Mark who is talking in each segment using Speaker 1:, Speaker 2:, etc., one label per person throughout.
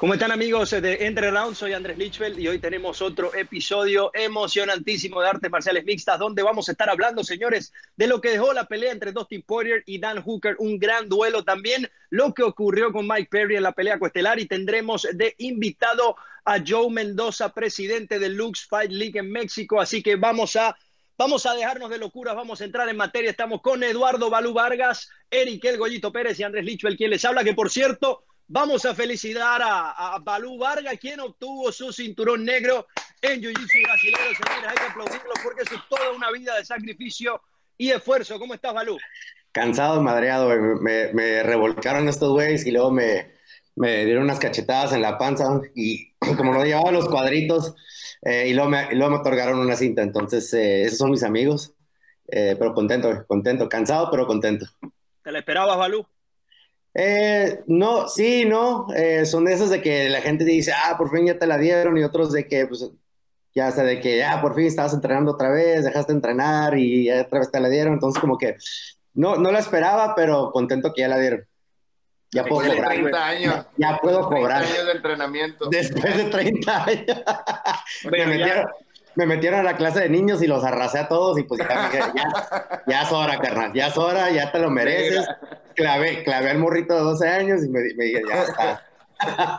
Speaker 1: ¿Cómo están amigos de Entre Round? Soy Andrés Lichfeld y hoy tenemos otro episodio emocionantísimo de artes marciales mixtas donde vamos a estar hablando, señores, de lo que dejó la pelea entre Dustin Poirier y Dan Hooker, un gran duelo también, lo que ocurrió con Mike Perry en la pelea coestelar y tendremos de invitado a Joe Mendoza, presidente del Lux Fight League en México, así que vamos a Vamos a dejarnos de locuras, vamos a entrar en materia. Estamos con Eduardo Balú Vargas, Eric El Goyito Pérez y Andrés Lichfeld, quien les habla, que por cierto, Vamos a felicitar a, a Balú Vargas, quien obtuvo su cinturón negro en Jiu-Jitsu brasileño. Señores, hay que aplaudirlo porque eso es toda una vida de sacrificio y esfuerzo. ¿Cómo estás, Balú?
Speaker 2: Cansado, madreado. Me, me revolcaron estos güeyes y luego me, me, dieron unas cachetadas en la panza y como no llevaba los cuadritos eh, y, luego me, luego me otorgaron una cinta. Entonces, eh, esos son mis amigos. Eh, pero contento, contento. Cansado, pero contento.
Speaker 1: ¿Te la esperabas, Balú?
Speaker 2: Eh, no, sí, no, eh, son de esas de que la gente dice, ah, por fin ya te la dieron, y otros de que, pues, ya sé, de que, ya por fin estabas entrenando otra vez, dejaste de entrenar y ya otra vez te la dieron, entonces como que, no, no la esperaba, pero contento que ya la dieron.
Speaker 3: Ya puedo cobrar. 30 años.
Speaker 2: Ya, puedo cobrar.
Speaker 3: años de entrenamiento.
Speaker 2: Después de 30 años. me, metieron, me, metieron, a la clase de niños y los arrasé a todos y pues ya, ya, ya es hora, carnal, ya es hora, ya te lo mereces clavé, clavé al morrito de 12 años y me, dije, ya está.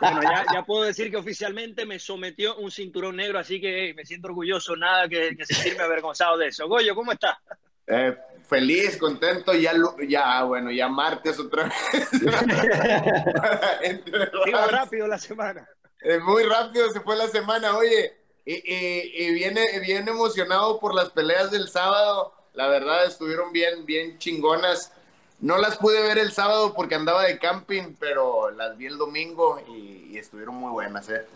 Speaker 1: Bueno, ya, puedo decir que oficialmente me sometió un cinturón negro, así que me siento orgulloso, nada que, sentirme avergonzado de eso. Goyo, ¿cómo está?
Speaker 3: Eh, feliz, contento, ya, ya, bueno, ya martes otra vez.
Speaker 1: Iba rápido la semana.
Speaker 3: Eh, muy rápido se fue la semana, oye, y, y, viene, bien emocionado por las peleas del sábado, la verdad estuvieron bien, bien chingonas. No las pude ver el sábado porque andaba de camping, pero las vi el domingo y, estuvieron muy buenas. ¿eh?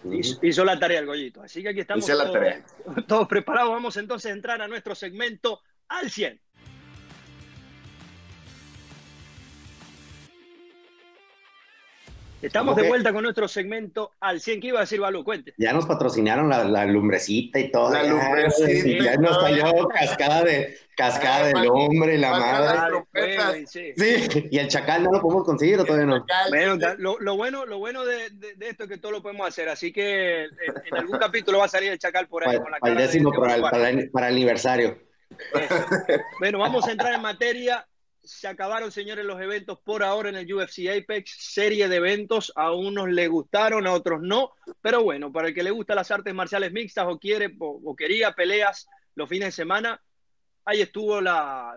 Speaker 1: Hizo, la tarea el Gollito. Así que aquí estamos
Speaker 3: todos,
Speaker 1: todos preparados. Vamos entonces a entrar a nuestro segmento al 100. Estamos de vuelta con nuestro segmento al 100. ¿Qué iba a decir, Balú? Cuente.
Speaker 2: Ya nos patrocinaron la, lumbrecita y todo.
Speaker 3: La lumbrecita.
Speaker 2: ya nos salió cascada de, cascada de lumbre, la madre. Sí. y el chacal no lo podemos conseguir, ¿o todavía no?
Speaker 1: lo, bueno, lo bueno de, esto es que todo lo podemos hacer. Así que en, algún capítulo va a salir el chacal por ahí.
Speaker 2: Para, con la el décimo, para, el, para el aniversario.
Speaker 1: Bueno, vamos a entrar en materia se acabaron, señores, los eventos por ahora en el UFC Apex, serie de eventos, a unos le gustaron, a otros no, pero bueno, para el que le gusta las artes marciales mixtas o quiere o, quería peleas los fines de semana, ahí estuvo la,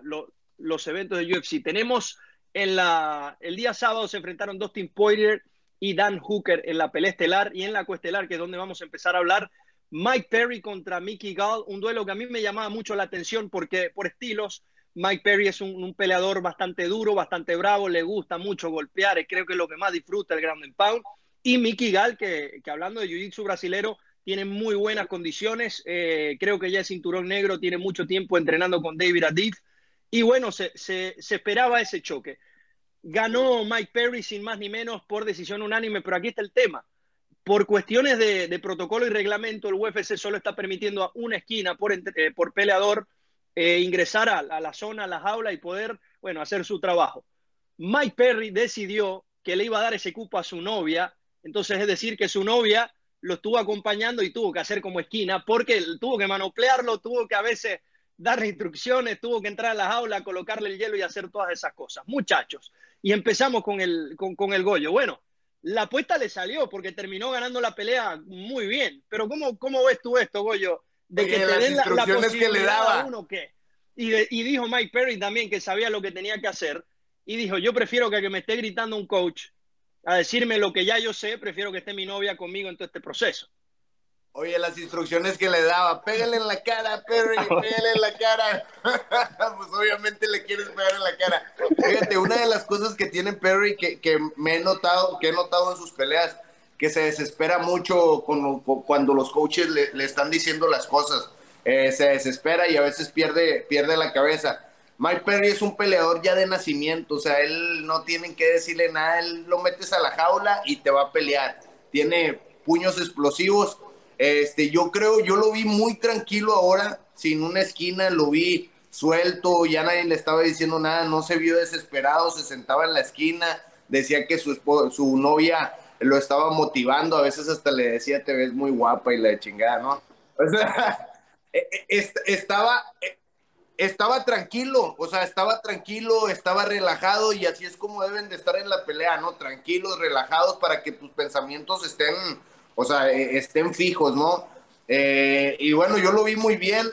Speaker 1: los eventos de UFC. Tenemos en la, el día sábado se enfrentaron Dustin Poirier y Dan Hooker en la pelea estelar y en la coestelar, que es donde vamos a empezar a hablar, Mike Perry contra Mickey Gall, un duelo que a mí me llamaba mucho la atención porque por estilos Mike Perry es un, peleador bastante duro, bastante bravo, le gusta mucho golpear, creo que es lo que más disfruta el ground and pound. Y Mickey Gall, que, hablando de jiu-jitsu brasilero, tiene muy buenas condiciones, eh, creo que ya es cinturón negro, tiene mucho tiempo entrenando con David Adif. Y bueno, se, esperaba ese choque. Ganó Mike Perry sin más ni menos por decisión unánime, pero aquí está el tema. Por cuestiones de, protocolo y reglamento, el UFC solo está permitiendo a una esquina por, eh, por peleador eh, ingresar a, la zona, a la jaula y poder, bueno, hacer su trabajo. Mike Perry decidió que le iba a dar ese cupo a su novia, entonces es decir, que su novia lo estuvo acompañando y tuvo que hacer como esquina, porque tuvo que manoplearlo, tuvo que a veces darle instrucciones, tuvo que entrar a la jaula, colocarle el hielo y hacer todas esas cosas. Muchachos, y empezamos con el, con, el Goyo. Bueno, la apuesta le salió porque terminó ganando la pelea muy bien. Pero ¿cómo, cómo ves tú esto, Goyo?
Speaker 3: De que te den la, la que le daba.
Speaker 1: uno que... Y, y, dijo Mike Perry también que sabía lo que tenía que hacer. Y dijo, yo prefiero que, que me esté gritando un coach a decirme lo que ya yo sé, prefiero que esté mi novia conmigo en todo este proceso.
Speaker 3: Oye, las instrucciones que le daba, pégale en la cara, Perry, pégale en la cara. pues obviamente le quieres pegar en la cara. Fíjate, una de las cosas que tiene Perry que, que me he notado, que he notado en sus peleas, que se desespera mucho cuando los coaches le, le, están diciendo las cosas. Eh, se desespera y a veces pierde, pierde la cabeza. Mike Perry es un peleador ya de nacimiento, o sea, él no tienen que decirle nada, él lo metes a la jaula y te va a pelear. Tiene puños explosivos este, yo creo, yo lo vi muy tranquilo ahora, sin una esquina, lo vi suelto, ya nadie le estaba diciendo nada, no se vio desesperado, se sentaba en la esquina, decía que su, su novia lo estaba motivando, a veces hasta le decía, te ves muy guapa y la chingada, ¿no? O sea, e, e, estaba, e, estaba tranquilo, o sea, estaba tranquilo, estaba relajado y así es como deben de estar en la pelea, ¿no? Tranquilos, relajados para que tus pensamientos estén o sea, estén fijos, ¿no? Eh, y bueno, yo lo vi muy bien.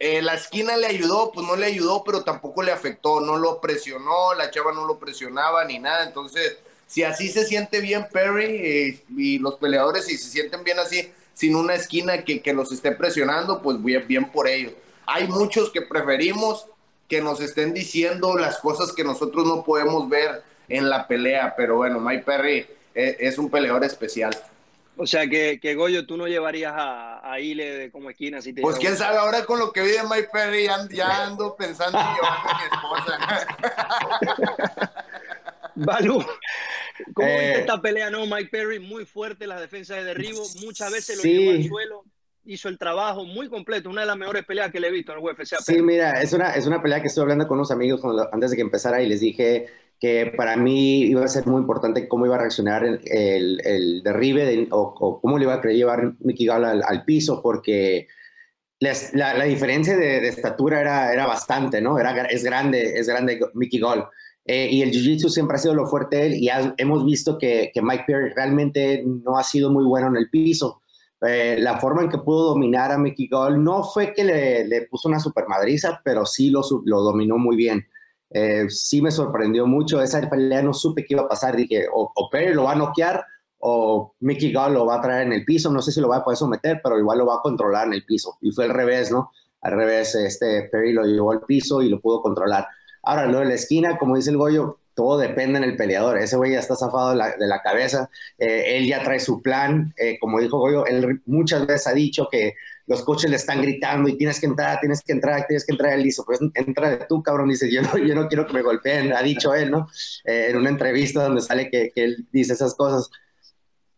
Speaker 3: Eh, la esquina le ayudó, pues no le ayudó, pero tampoco le afectó, no lo presionó, la chava no lo presionaba ni nada. Entonces, si así se siente bien Perry eh, y los peleadores, si se sienten bien así, sin una esquina que, que los esté presionando, pues bien, bien por ellos. Hay muchos que preferimos que nos estén diciendo las cosas que nosotros no podemos ver en la pelea, pero bueno, Mike Perry es un peleador especial.
Speaker 1: O sea que, que, Goyo, tú no llevarías a, a Ile como esquina si te
Speaker 3: Pues quién sabe, ahora con lo que vi de Mike Perry ya, ando pensando en llevarme a mi esposa.
Speaker 1: Balú, ¿cómo eh, viste esta pelea? No, Mike Perry muy fuerte, las defensas de derribo, muchas veces lo sí. llevó al suelo, hizo el trabajo muy completo, una de las mejores peleas que le he visto en el UFC.
Speaker 2: Sí, mira, es una, es una pelea que estoy hablando con unos amigos antes de que empezara y les dije que para mí iba a ser muy importante cómo iba a reaccionar el, el, el derribe o, cómo le iba a querer llevar Mickey Gall al, al piso, porque la, la, diferencia de, de, estatura era, era bastante, ¿no? Era, es grande, es grande Mickey Gall. Eh, y el Jiu-Jitsu siempre ha sido lo fuerte de él y ha, hemos visto que, que, Mike Perry realmente no ha sido muy bueno en el piso. Eh, la forma en que pudo dominar a Mickey Gall no fue que le, le puso una supermadriza, pero sí lo, lo dominó muy bien. Eh, sí me sorprendió mucho. Esa pelea no supe qué iba a pasar. Dije, o, o Perry lo va a noquear o Mickey Gall lo va a traer en el piso. No sé si lo va a poder someter, pero igual lo va a controlar en el piso. Y fue al revés, ¿no? Al revés, este Perry lo llevó al piso y lo pudo controlar. Ahora, lo de la esquina, como dice el Goyo, todo depende en el peleador. Ese güey ya está zafado de la, de la cabeza. Eh, él ya trae su plan. Eh, como dijo Goyo, él muchas veces ha dicho que los coches le están gritando y tienes que entrar, tienes que entrar, tienes que entrar. Él dice, pues entra tú, cabrón. Dice, yo no, yo no quiero que me golpeen, ha dicho él, ¿no? Eh, en una entrevista donde sale que, que, él dice esas cosas.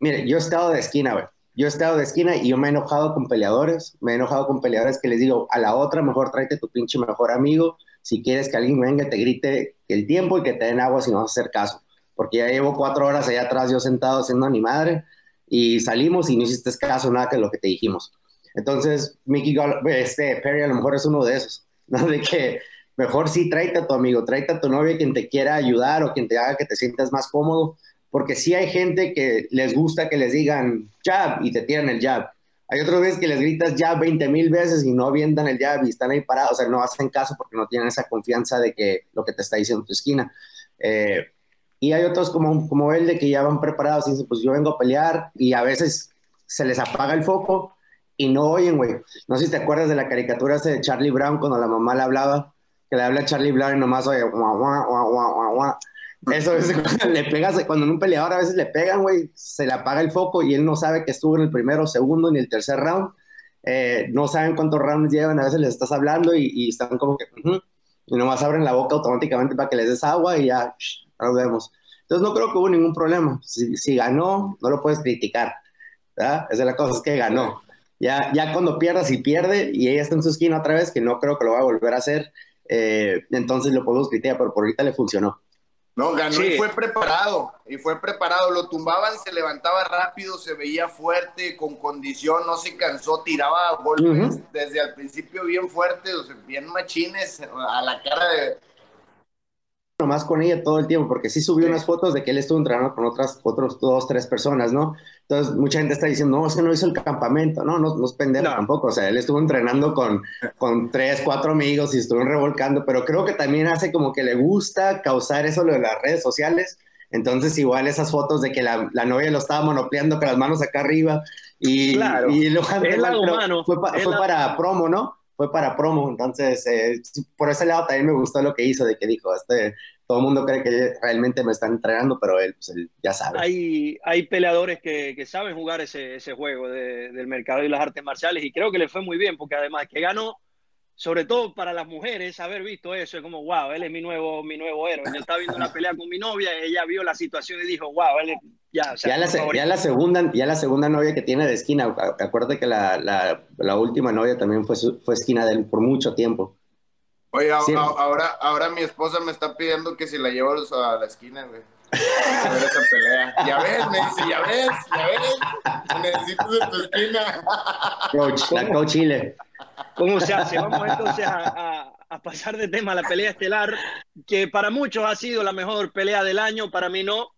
Speaker 2: Mire, yo he estado de esquina, güey. Yo he estado de esquina y yo me he enojado con peleadores, me he enojado con peleadores que les digo, a la otra mejor tráete tu pinche mejor amigo, si quieres que alguien venga y te grite el tiempo y que te den agua si no vas a hacer caso. Porque ya llevo cuatro horas allá atrás yo sentado haciendo a mi madre y salimos y no hiciste caso nada que lo que te dijimos. Entonces, Mickey este, Perry a lo mejor es uno de esos. De que mejor sí tráete a tu amigo, tráete a tu novia quien te quiera ayudar o quien te haga que te sientas más cómodo, porque sí hay gente que les gusta que les digan jab y te tiran el jab. Hay otras veces que les gritas jab 20 mil veces y no avientan el jab y están ahí parados, o sea, no hacen caso porque no tienen esa confianza de que lo que te está diciendo tu esquina. Eh, y hay otros como, como él de que ya van preparados y dicen, pues yo vengo a pelear y a veces se les apaga el foco y no oyen, güey. No sé si te acuerdas de la caricatura de Charlie Brown cuando la mamá le hablaba, que le habla a Charlie Brown y nomás oye, guau, guau, guau, guau, guau. Eso es cuando le pegas, cuando en un peleador a veces le pegan, güey, se le apaga el foco y él no sabe que estuvo en el primero, segundo ni el tercer round. Eh, no saben cuántos rounds llevan, a veces les estás hablando y, están como que, uh y nomás abren la boca automáticamente para que les des agua y ya, nos vemos. Entonces no creo que hubo ningún problema. Si, si ganó, no lo puedes criticar. ¿verdad? Esa es la cosa, es que ganó. Ya, ya cuando pierdas y pierde y ella está en su esquina otra vez, que no creo que lo va a volver a hacer, eh, entonces lo podemos criticar, pero por ahorita le funcionó.
Speaker 3: No, ganó sí. y fue preparado, y fue preparado, lo tumbaban, se levantaba rápido, se veía fuerte, con condición, no se cansó, tiraba golpes uh -huh. desde el principio bien fuertes, o sea, bien machines, a la cara de,
Speaker 2: nomás con ella todo el tiempo, porque sí subió unas fotos de que él estuvo entrenando con otras, otros dos, tres personas, ¿no? Entonces, mucha gente está diciendo, no, es que no hizo el campamento, no, no, no es pendejo tampoco, o sea, él estuvo entrenando con, con tres, cuatro amigos y estuvo revolcando, pero creo que también hace como que le gusta causar eso lo de las redes sociales, entonces igual esas fotos de que la, la novia lo estaba monopleando con las manos acá arriba y,
Speaker 1: claro,
Speaker 2: y lo
Speaker 1: fue,
Speaker 2: fue para promo, ¿no? Fue para promo, entonces eh, por ese lado también me gustó lo que hizo, de que dijo, este, todo el mundo cree que realmente me están entrenando, pero él, pues, ya sabe.
Speaker 1: Hay, hay peleadores que, que saben jugar ese, ese juego de, del mercado y las artes marciales y creo que le fue muy bien, porque además que ganó, sobre todo para las mujeres, haber visto eso, es como, wow, él es mi nuevo, mi nuevo héroe. Yo estaba viendo una pelea con mi novia, ella vio la situación y dijo, wow, él es ya,
Speaker 2: ya, la, la, segunda, ya la segunda novia que tiene de esquina. Acuérdate que la, la, la última novia también fue, fue esquina de él por mucho tiempo.
Speaker 3: Oye, ahora, ahora mi esposa me está pidiendo que si la llevo a la esquina, güey. A ver esa pelea. Ya ves, me dice, ya ves, ya ves. Necesitas en tu esquina.
Speaker 2: Coach, la coach Chile.
Speaker 1: ¿Cómo se hace? Vamos entonces a, a, pasar de tema a la pelea estelar, que para muchos ha sido la mejor pelea del año, para mí no.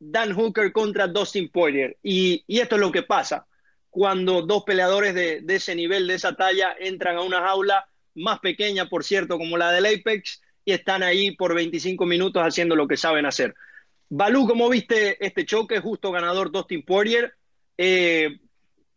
Speaker 1: Dan Hooker contra Dustin Poirier. Y, y esto es lo que pasa cuando dos peleadores de, de, ese nivel, de esa talla, entran a una jaula más pequeña, por cierto, como la del Apex, y están ahí por 25 minutos haciendo lo que saben hacer. Balú, ¿cómo viste este choque? Justo ganador Dustin Poirier. Eh,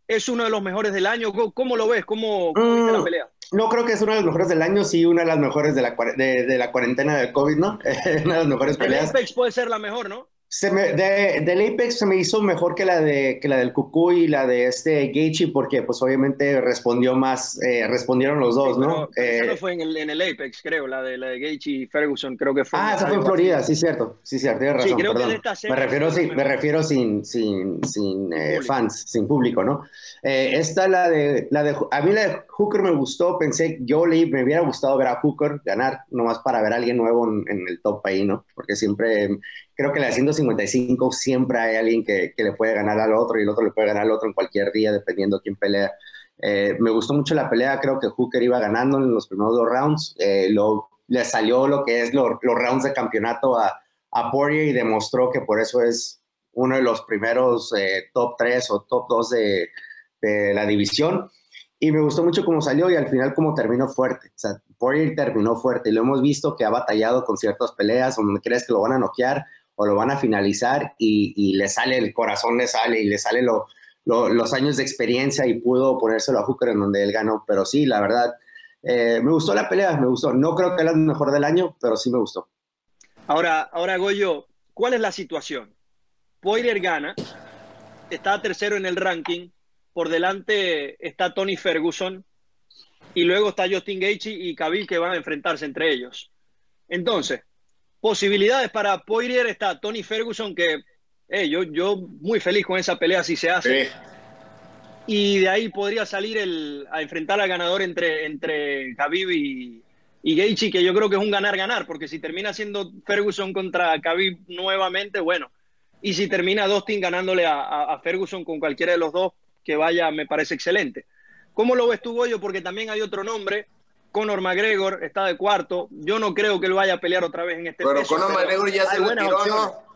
Speaker 1: es uno de los mejores del año. ¿Cómo, lo ves? ¿Cómo, cómo viste la mm, pelea?
Speaker 2: No creo que es uno de los mejores del año, sí, una de las mejores de la, de, de la cuarentena del COVID, ¿no? una de las mejores peleas.
Speaker 1: El Apex puede ser la mejor, ¿no?
Speaker 2: Se me, de, del Apex se me hizo mejor que la, de, que la del Cucuy y la de este Gaethje porque pues obviamente respondió más, eh, respondieron los dos, ¿no?
Speaker 1: eh, fue en el, en el, Apex, creo, la de, la de Gaethje y Ferguson, creo que fue.
Speaker 2: Ah, esa fue en Florida, sí, cierto, sí, cierto, tienes razón, sí, creo Que esta me refiero, sí, me refiero sin, sin, sin eh, fans, sin público, ¿no? Eh, esta, la de, la de, a mí la de Hooker me gustó, pensé, yo le, me hubiera gustado ver a Hooker ganar, nomás para ver a alguien nuevo en, en el top ahí, ¿no? Porque siempre creo que la de 155 siempre hay alguien que, que, le puede ganar al otro y el otro le puede ganar al otro en cualquier día, dependiendo quién pelea. Eh, me gustó mucho la pelea, creo que Hooker iba ganando en los primeros dos rounds. Eh, lo, le salió lo que es los rounds de campeonato a, a Poirier y demostró que por eso es uno de los primeros eh, top 3 o top 2 de, de, la división. Y me gustó mucho cómo salió y al final cómo terminó fuerte. O Poirier terminó fuerte y lo hemos visto que ha batallado con ciertas peleas donde crees que lo van a noquear o lo van a finalizar y, le sale, el corazón le sale y le sale los años de experiencia y pudo ponérselo a Hooker en donde él ganó. Pero sí, la verdad, eh, me gustó la pelea, me gustó. No creo que era el mejor del año, pero sí me gustó.
Speaker 1: Ahora, ahora Goyo, ¿cuál es la situación? Poirier gana, está tercero en el ranking, por delante está Tony Ferguson y luego está Justin Gaethje y Khabib que van a enfrentarse entre ellos. Entonces, posibilidades para Poirier está Tony Ferguson, que yo, yo muy feliz con esa pelea si se hace. Y de ahí podría salir el, a enfrentar al ganador entre, entre Khabib y, y Gaethje, que yo creo que es un ganar-ganar, porque si termina siendo Ferguson contra Khabib nuevamente, bueno. Y si termina Dustin ganándole a, a, Ferguson con cualquiera de los dos, que vaya, me parece excelente. ¿Cómo lo ves tú, Goyo? Porque también hay otro nombre Conor McGregor está de cuarto. Yo no creo que él vaya a pelear otra vez en este
Speaker 3: Pero Conor McGregor ya se retiró, ¿no?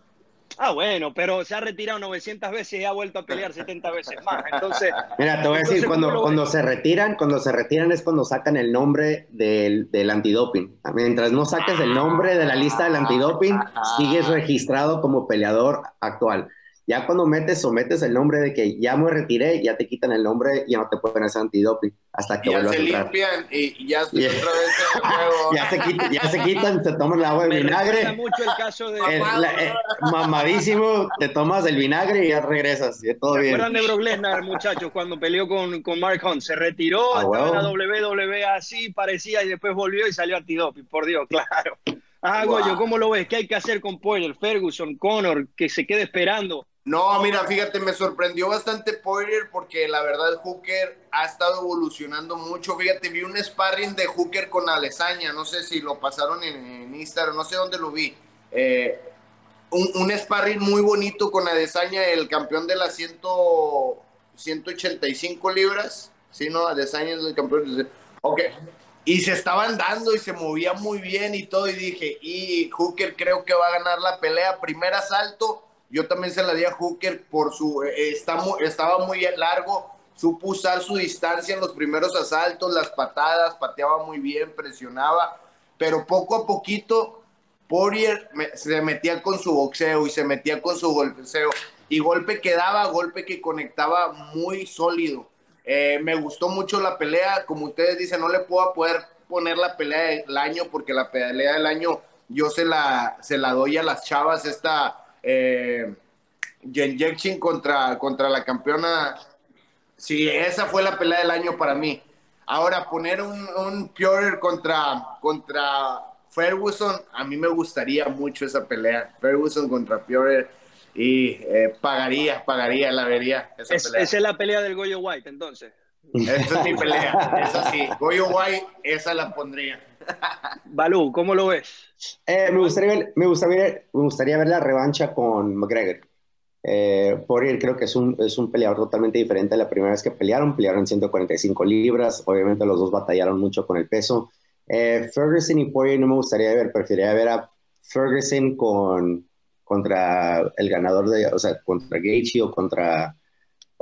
Speaker 1: Ah, bueno, pero se ha retirado 900 veces y ha vuelto a pelear 70 veces más. Entonces,
Speaker 2: mira, te voy a decir, cuando, cuando se retiran, cuando se retiran es cuando sacan el nombre del, del antidoping. Mientras no saques el nombre de la lista del antidoping, sigues registrado como peleador actual. Ya cuando metes o metes el nombre de que ya me retiré, ya te quitan el nombre y ya no te pueden hacer antidoping hasta que vuelvas a entrar.
Speaker 3: limpian y ya estoy otra vez
Speaker 2: ya, se quitan, ya se quitan, te toman el agua de vinagre.
Speaker 1: mucho el caso de...
Speaker 2: Eh, mamadísimo, te tomas el vinagre y ya regresas, y todo bien.
Speaker 1: acuerdan de Brock Lesnar, muchachos, cuando peleó con, con Mark Hunt? Se retiró, ah, estaba en la WWE así, parecía, y después volvió y salió antidoping, por Dios, claro. Ah, Goyo, ¿cómo lo ves? ¿Qué hay que hacer con Poirier, Ferguson, Connor, que se quede esperando?
Speaker 3: No, mira, fíjate, me sorprendió bastante Poirier porque la verdad Hooker ha estado evolucionando mucho. Fíjate, vi un sparring de Hooker con Alesaña, no sé si lo pasaron en, Instagram, no sé dónde lo vi. Eh, un, sparring muy bonito con Adesanya, el campeón de las 185 libras. Sí, no, Adesanya es el campeón. Ok. y se estaban dando y se movía muy bien y todo. Y dije, y Hooker creo que va a ganar la pelea. Primer asalto, yo también se la di a Hooker por su. Eh, estaba muy largo, supo usar su distancia en los primeros asaltos, las patadas, pateaba muy bien, presionaba. Pero poco a poquito, Poirier se metía con su boxeo y se metía con su golpeo. Y golpe que daba, golpe que conectaba muy sólido eh, me gustó mucho la pelea, como ustedes dicen, no le puedo poder poner la pelea del año porque la pelea del año yo se la, se la doy a las chavas, esta eh, Jen contra, contra la campeona. Sí, esa fue la pelea del año para mí. Ahora, poner un, un Pure contra, contra Ferguson, a mí me gustaría mucho esa pelea. Ferguson contra Pure y eh, pagaría, pagaría, la vería.
Speaker 1: Esa, es, esa es la pelea del Goyo White, entonces.
Speaker 3: Esa es mi pelea, esa sí. Goyo White, esa la pondría.
Speaker 1: Balú, ¿cómo lo ves?
Speaker 2: Eh, me, gustaría ver, me, gustaría ver, me gustaría ver la revancha con McGregor. Eh, Poirier creo que es un, es un peleador totalmente diferente a la primera vez que pelearon. Pelearon 145 libras. Obviamente los dos batallaron mucho con el peso. Eh, Ferguson y Poirier no me gustaría ver. Preferiría ver a Ferguson con, contra el ganador de, o sea, contra Gaethje o contra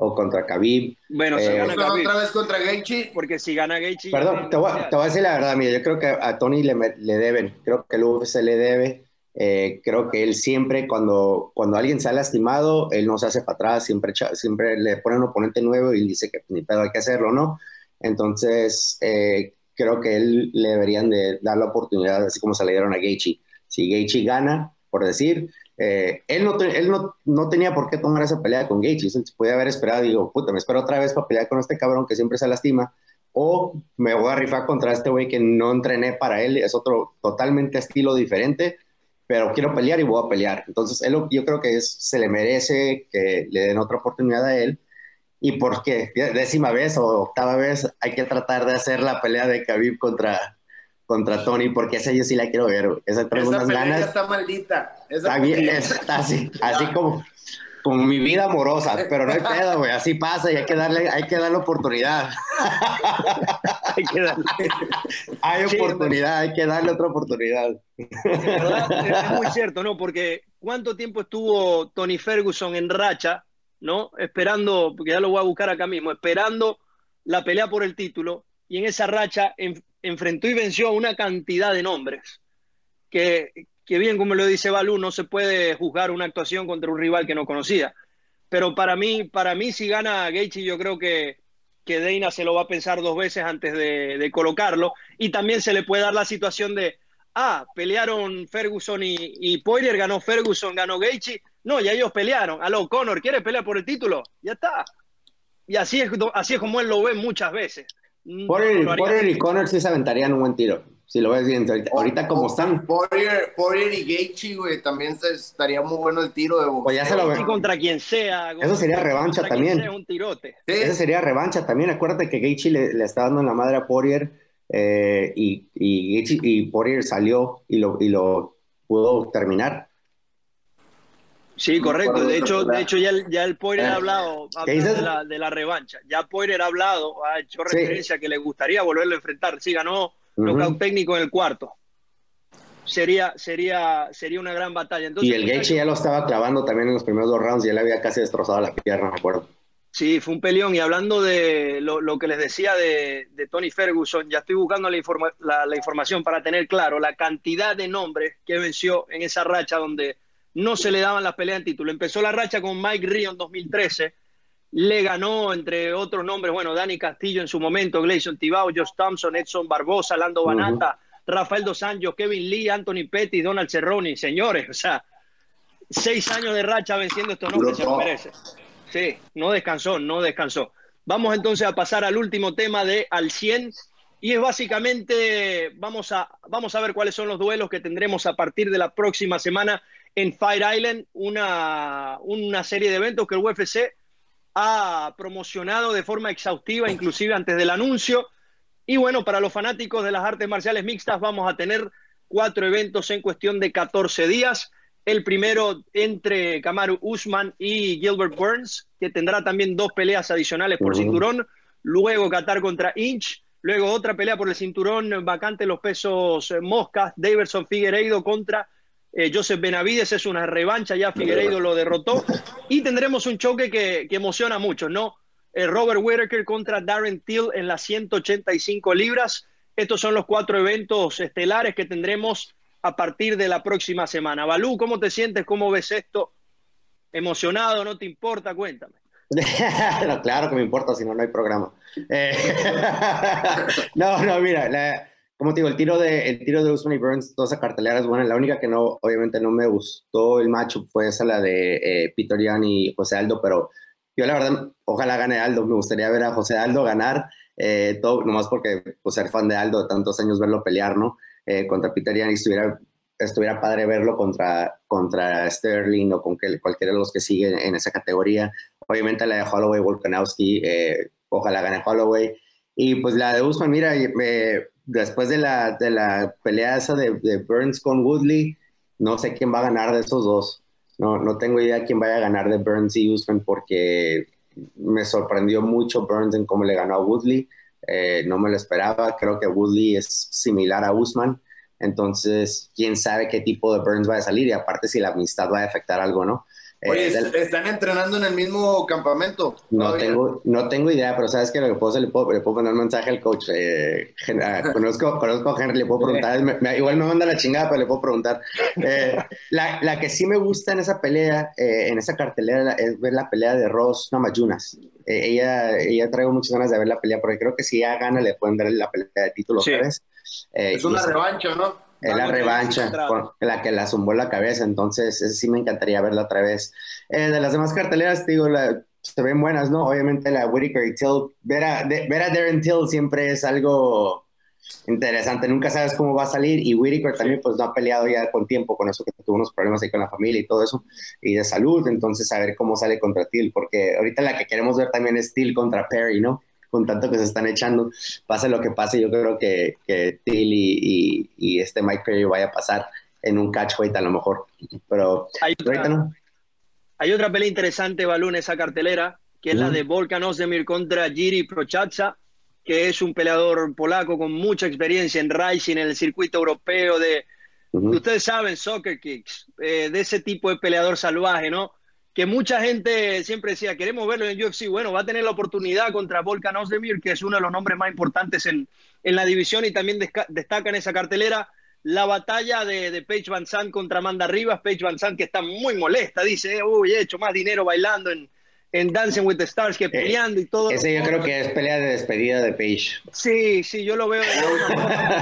Speaker 2: o contra Khabib.
Speaker 3: Bueno, si eh, gana otra vez contra Gaethje,
Speaker 1: porque si gana Gaethje.
Speaker 2: Perdón, te voy, te voy, a decir la verdad, mira, yo creo que a Tony le, le deben, creo que el UFC le debe. Eh, creo que él siempre, cuando, cuando alguien se ha lastimado, él no se hace para atrás, siempre, siempre le pone un oponente nuevo y dice que ni pedo hay que hacerlo, ¿no? Entonces, eh, creo que él le deberían de dar la oportunidad, así como se le dieron a Gaethje. Si Gaethje gana, por decir, eh, él, no, él no, no, tenía por qué tomar esa pelea con Gaethje, podía haber esperado, digo, puta, me espero otra vez para pelear con este cabrón que siempre se lastima, o me voy a rifar contra este güey que no entrené para él, es otro totalmente estilo diferente, pero quiero pelear y voy a pelear. Entonces, él, yo creo que es, se le merece que le den otra oportunidad a él, y porque décima vez o octava vez hay que tratar de hacer la pelea de Khabib contra, contra Tony, porque esa yo sí la quiero ver, Esa trae
Speaker 3: unas ganas. está maldita.
Speaker 2: está bien, está así, así como, como mi vida amorosa, pero no hay pedo, güey, así pasa y hay que darle, hay que darle oportunidad. hay que darle. hay oportunidad, hay que darle otra oportunidad.
Speaker 1: es muy cierto, ¿no? Porque ¿cuánto tiempo estuvo Tony Ferguson en racha, ¿no? Esperando, porque ya lo voy a buscar acá mismo, esperando la pelea por el título y en esa racha en, enfrentó y venció a una cantidad de nombres que, que bien como lo dice Balú, no se puede juzgar una actuación contra un rival que no conocía. Pero para mí, para mí si gana Gaethje, yo creo que, que Deina se lo va a pensar dos veces antes de, colocarlo. Y también se le puede dar la situación de, ah, pelearon Ferguson y, Poirier, ganó Ferguson, ganó Gaethje. No, ya ellos pelearon. Aló, Conor, ¿quiere pelear por el título? Ya está. Y así es, así es como él lo ve muchas veces.
Speaker 2: Poirier, Poirier y Conor sí se aventarían un buen tiro. Si lo ves bien, ahorita, como están.
Speaker 3: Poirier, Poirier y Gaethje, güey, también se, estaría muy bueno el tiro de boxeo.
Speaker 1: Pues ya se lo ve. contra quien sea.
Speaker 2: Eso sería revancha también. Sea,
Speaker 1: un tirote.
Speaker 2: ¿Sí? Eso sería revancha también. Acuérdate que Gaethje le, le, está dando en la madre a Poirier eh, y, y, y Poirier salió y lo, y lo pudo terminar.
Speaker 1: Sí, correcto. De hecho, de hecho ya, el, ya el Poirier ha hablado, de, la, de, la, revancha. Ya Poirier ha hablado, ha hecho referencia a que le gustaría volverlo a enfrentar. Sí, ganó uh técnico en el cuarto. Sería, sería, sería una gran batalla. Entonces,
Speaker 2: y el Gaethje ya lo estaba clavando también en los primeros dos rounds, ya le había casi destrozado la pierna, me acuerdo.
Speaker 1: Sí, fue un peleón. Y hablando de lo, lo que les decía de, de, Tony Ferguson, ya estoy buscando la, informa la, la información para tener claro la cantidad de nombres que venció en esa racha donde no se le daban las peleas en título. Empezó la racha con Mike Rio en 2013, le ganó, entre otros nombres, bueno, Dani Castillo en su momento, Gleison Tibao, Josh Thompson, Edson Barbosa, Lando Banata, Rafael Dos Anjos, Kevin Lee, Anthony Petty, Donald Cerrone, señores, o sea, seis años de racha venciendo estos nombres, se lo merece. Sí, no descansó, no descansó. Vamos entonces a pasar al último tema de Al 100 y es básicamente, vamos a, vamos a ver cuáles son los duelos que tendremos a partir de la próxima semana en Fire Island, una, una serie de eventos que el UFC ha promocionado de forma exhaustiva, inclusive antes del anuncio. Y bueno, para los fanáticos de las artes marciales mixtas vamos a tener cuatro eventos en cuestión de 14 días. El primero entre Kamaru Usman y Gilbert Burns, que tendrá también dos peleas adicionales por cinturón. Luego Qatar contra Inch. Luego otra pelea por el cinturón vacante los pesos moscas, Davidson Figueiredo contra eh, Joseph Benavides, es una revancha, ya Figueiredo lo derrotó. Y tendremos un choque que, emociona mucho, ¿no? Robert Whittaker contra Darren Till en las 185 libras. Estos son los cuatro eventos estelares que tendremos a partir de la próxima semana. Balú, ¿cómo te sientes? ¿Cómo ves esto? ¿Emocionado? ¿No te importa? Cuéntame.
Speaker 2: claro que me importa, si no, no hay programa. Eh, no, no, mira, como te digo, el tiro de, el tiro de Usman y Burns, toda esa cartelera es buena. La única que no, obviamente no me gustó el matchup fue esa, la de eh, Peter Yan y José Aldo, pero yo la verdad, ojalá gane Aldo. Me gustaría ver a José Aldo ganar, eh, todo, nomás porque pues, ser fan de Aldo de tantos años, verlo pelear, ¿no? Eh, contra Peter Yan y estuviera, estuviera padre verlo contra, contra Sterling o con que, cualquiera de los que siguen en esa categoría. Obviamente la de Holloway, Volkanovski, eh, ojalá gane Holloway. Y pues la de Usman, mira, después de la, de la pelea esa de, Burns con Woodley, no sé quién va a ganar de esos dos. No, no tengo idea quién vaya a ganar de Burns y Usman porque me sorprendió mucho Burns en cómo le ganó a Woodley. Eh, no me lo esperaba. Creo que Woodley es similar a Usman. Entonces, quién sabe qué tipo de Burns va a salir y aparte si la amistad va a afectar algo, ¿no?
Speaker 3: Oye, eh, ¿están entrenando en el mismo campamento?
Speaker 2: No tengo, no tengo idea, pero ¿sabes que Lo que puedo hacer, le puedo, le puedo mandar un mensaje al coach. Eh, ah, conozco, conozco a Henry, le puedo preguntar. igual me manda la chingada, pero le puedo preguntar. Eh, la, la, que sí me gusta en esa pelea, en esa cartelera, es ver la pelea de Ross Namayunas. ella, ella traigo muchas ganas de ver la pelea, porque creo que si ella gana, le pueden dar la pelea de título
Speaker 3: sí. es una revancha, ¿no?
Speaker 2: Es la revancha, la que la zumbó la cabeza, entonces ese sí me encantaría verla otra vez. Eh, de las demás carteleras, digo, se ven buenas, ¿no? Obviamente la Whitaker y Till, ver a, ver a Darren Till siempre es algo interesante, nunca sabes cómo va a salir y Whitaker también pues no ha peleado ya con tiempo con eso que tuvo unos problemas ahí con la familia y todo eso y de salud, entonces a ver cómo sale contra Till, porque ahorita la que queremos ver también es Till contra Perry, ¿no? Con tanto que se están echando, pase lo que pase, yo creo que, que Till y, este Mike Perry vaya a pasar en un catch weight a lo mejor, pero
Speaker 1: hay otra, no. Hay otra pelea interesante, Balún, esa cartelera, que es la de Volkan Ozdemir contra Jiri Prochaska, que es un peleador polaco con mucha experiencia en Rising, en el circuito europeo de, ustedes saben, soccer kicks, eh, de ese tipo de peleador salvaje, ¿no? Que mucha gente siempre decía, queremos verlo en UFC. Bueno, va a tener la oportunidad contra Volkan Ozdemir, que es uno de los nombres más importantes en, en la división y también destaca en esa cartelera la batalla de, de Paige Van Zandt contra Amanda Rivas. Paige Van Zandt que está muy molesta, dice, uy, he hecho más dinero bailando en, en Dancing with the Stars que eh, peleando y todo.
Speaker 2: Ese yo creo que es pelea de despedida de Paige.
Speaker 1: Sí, sí, yo lo veo.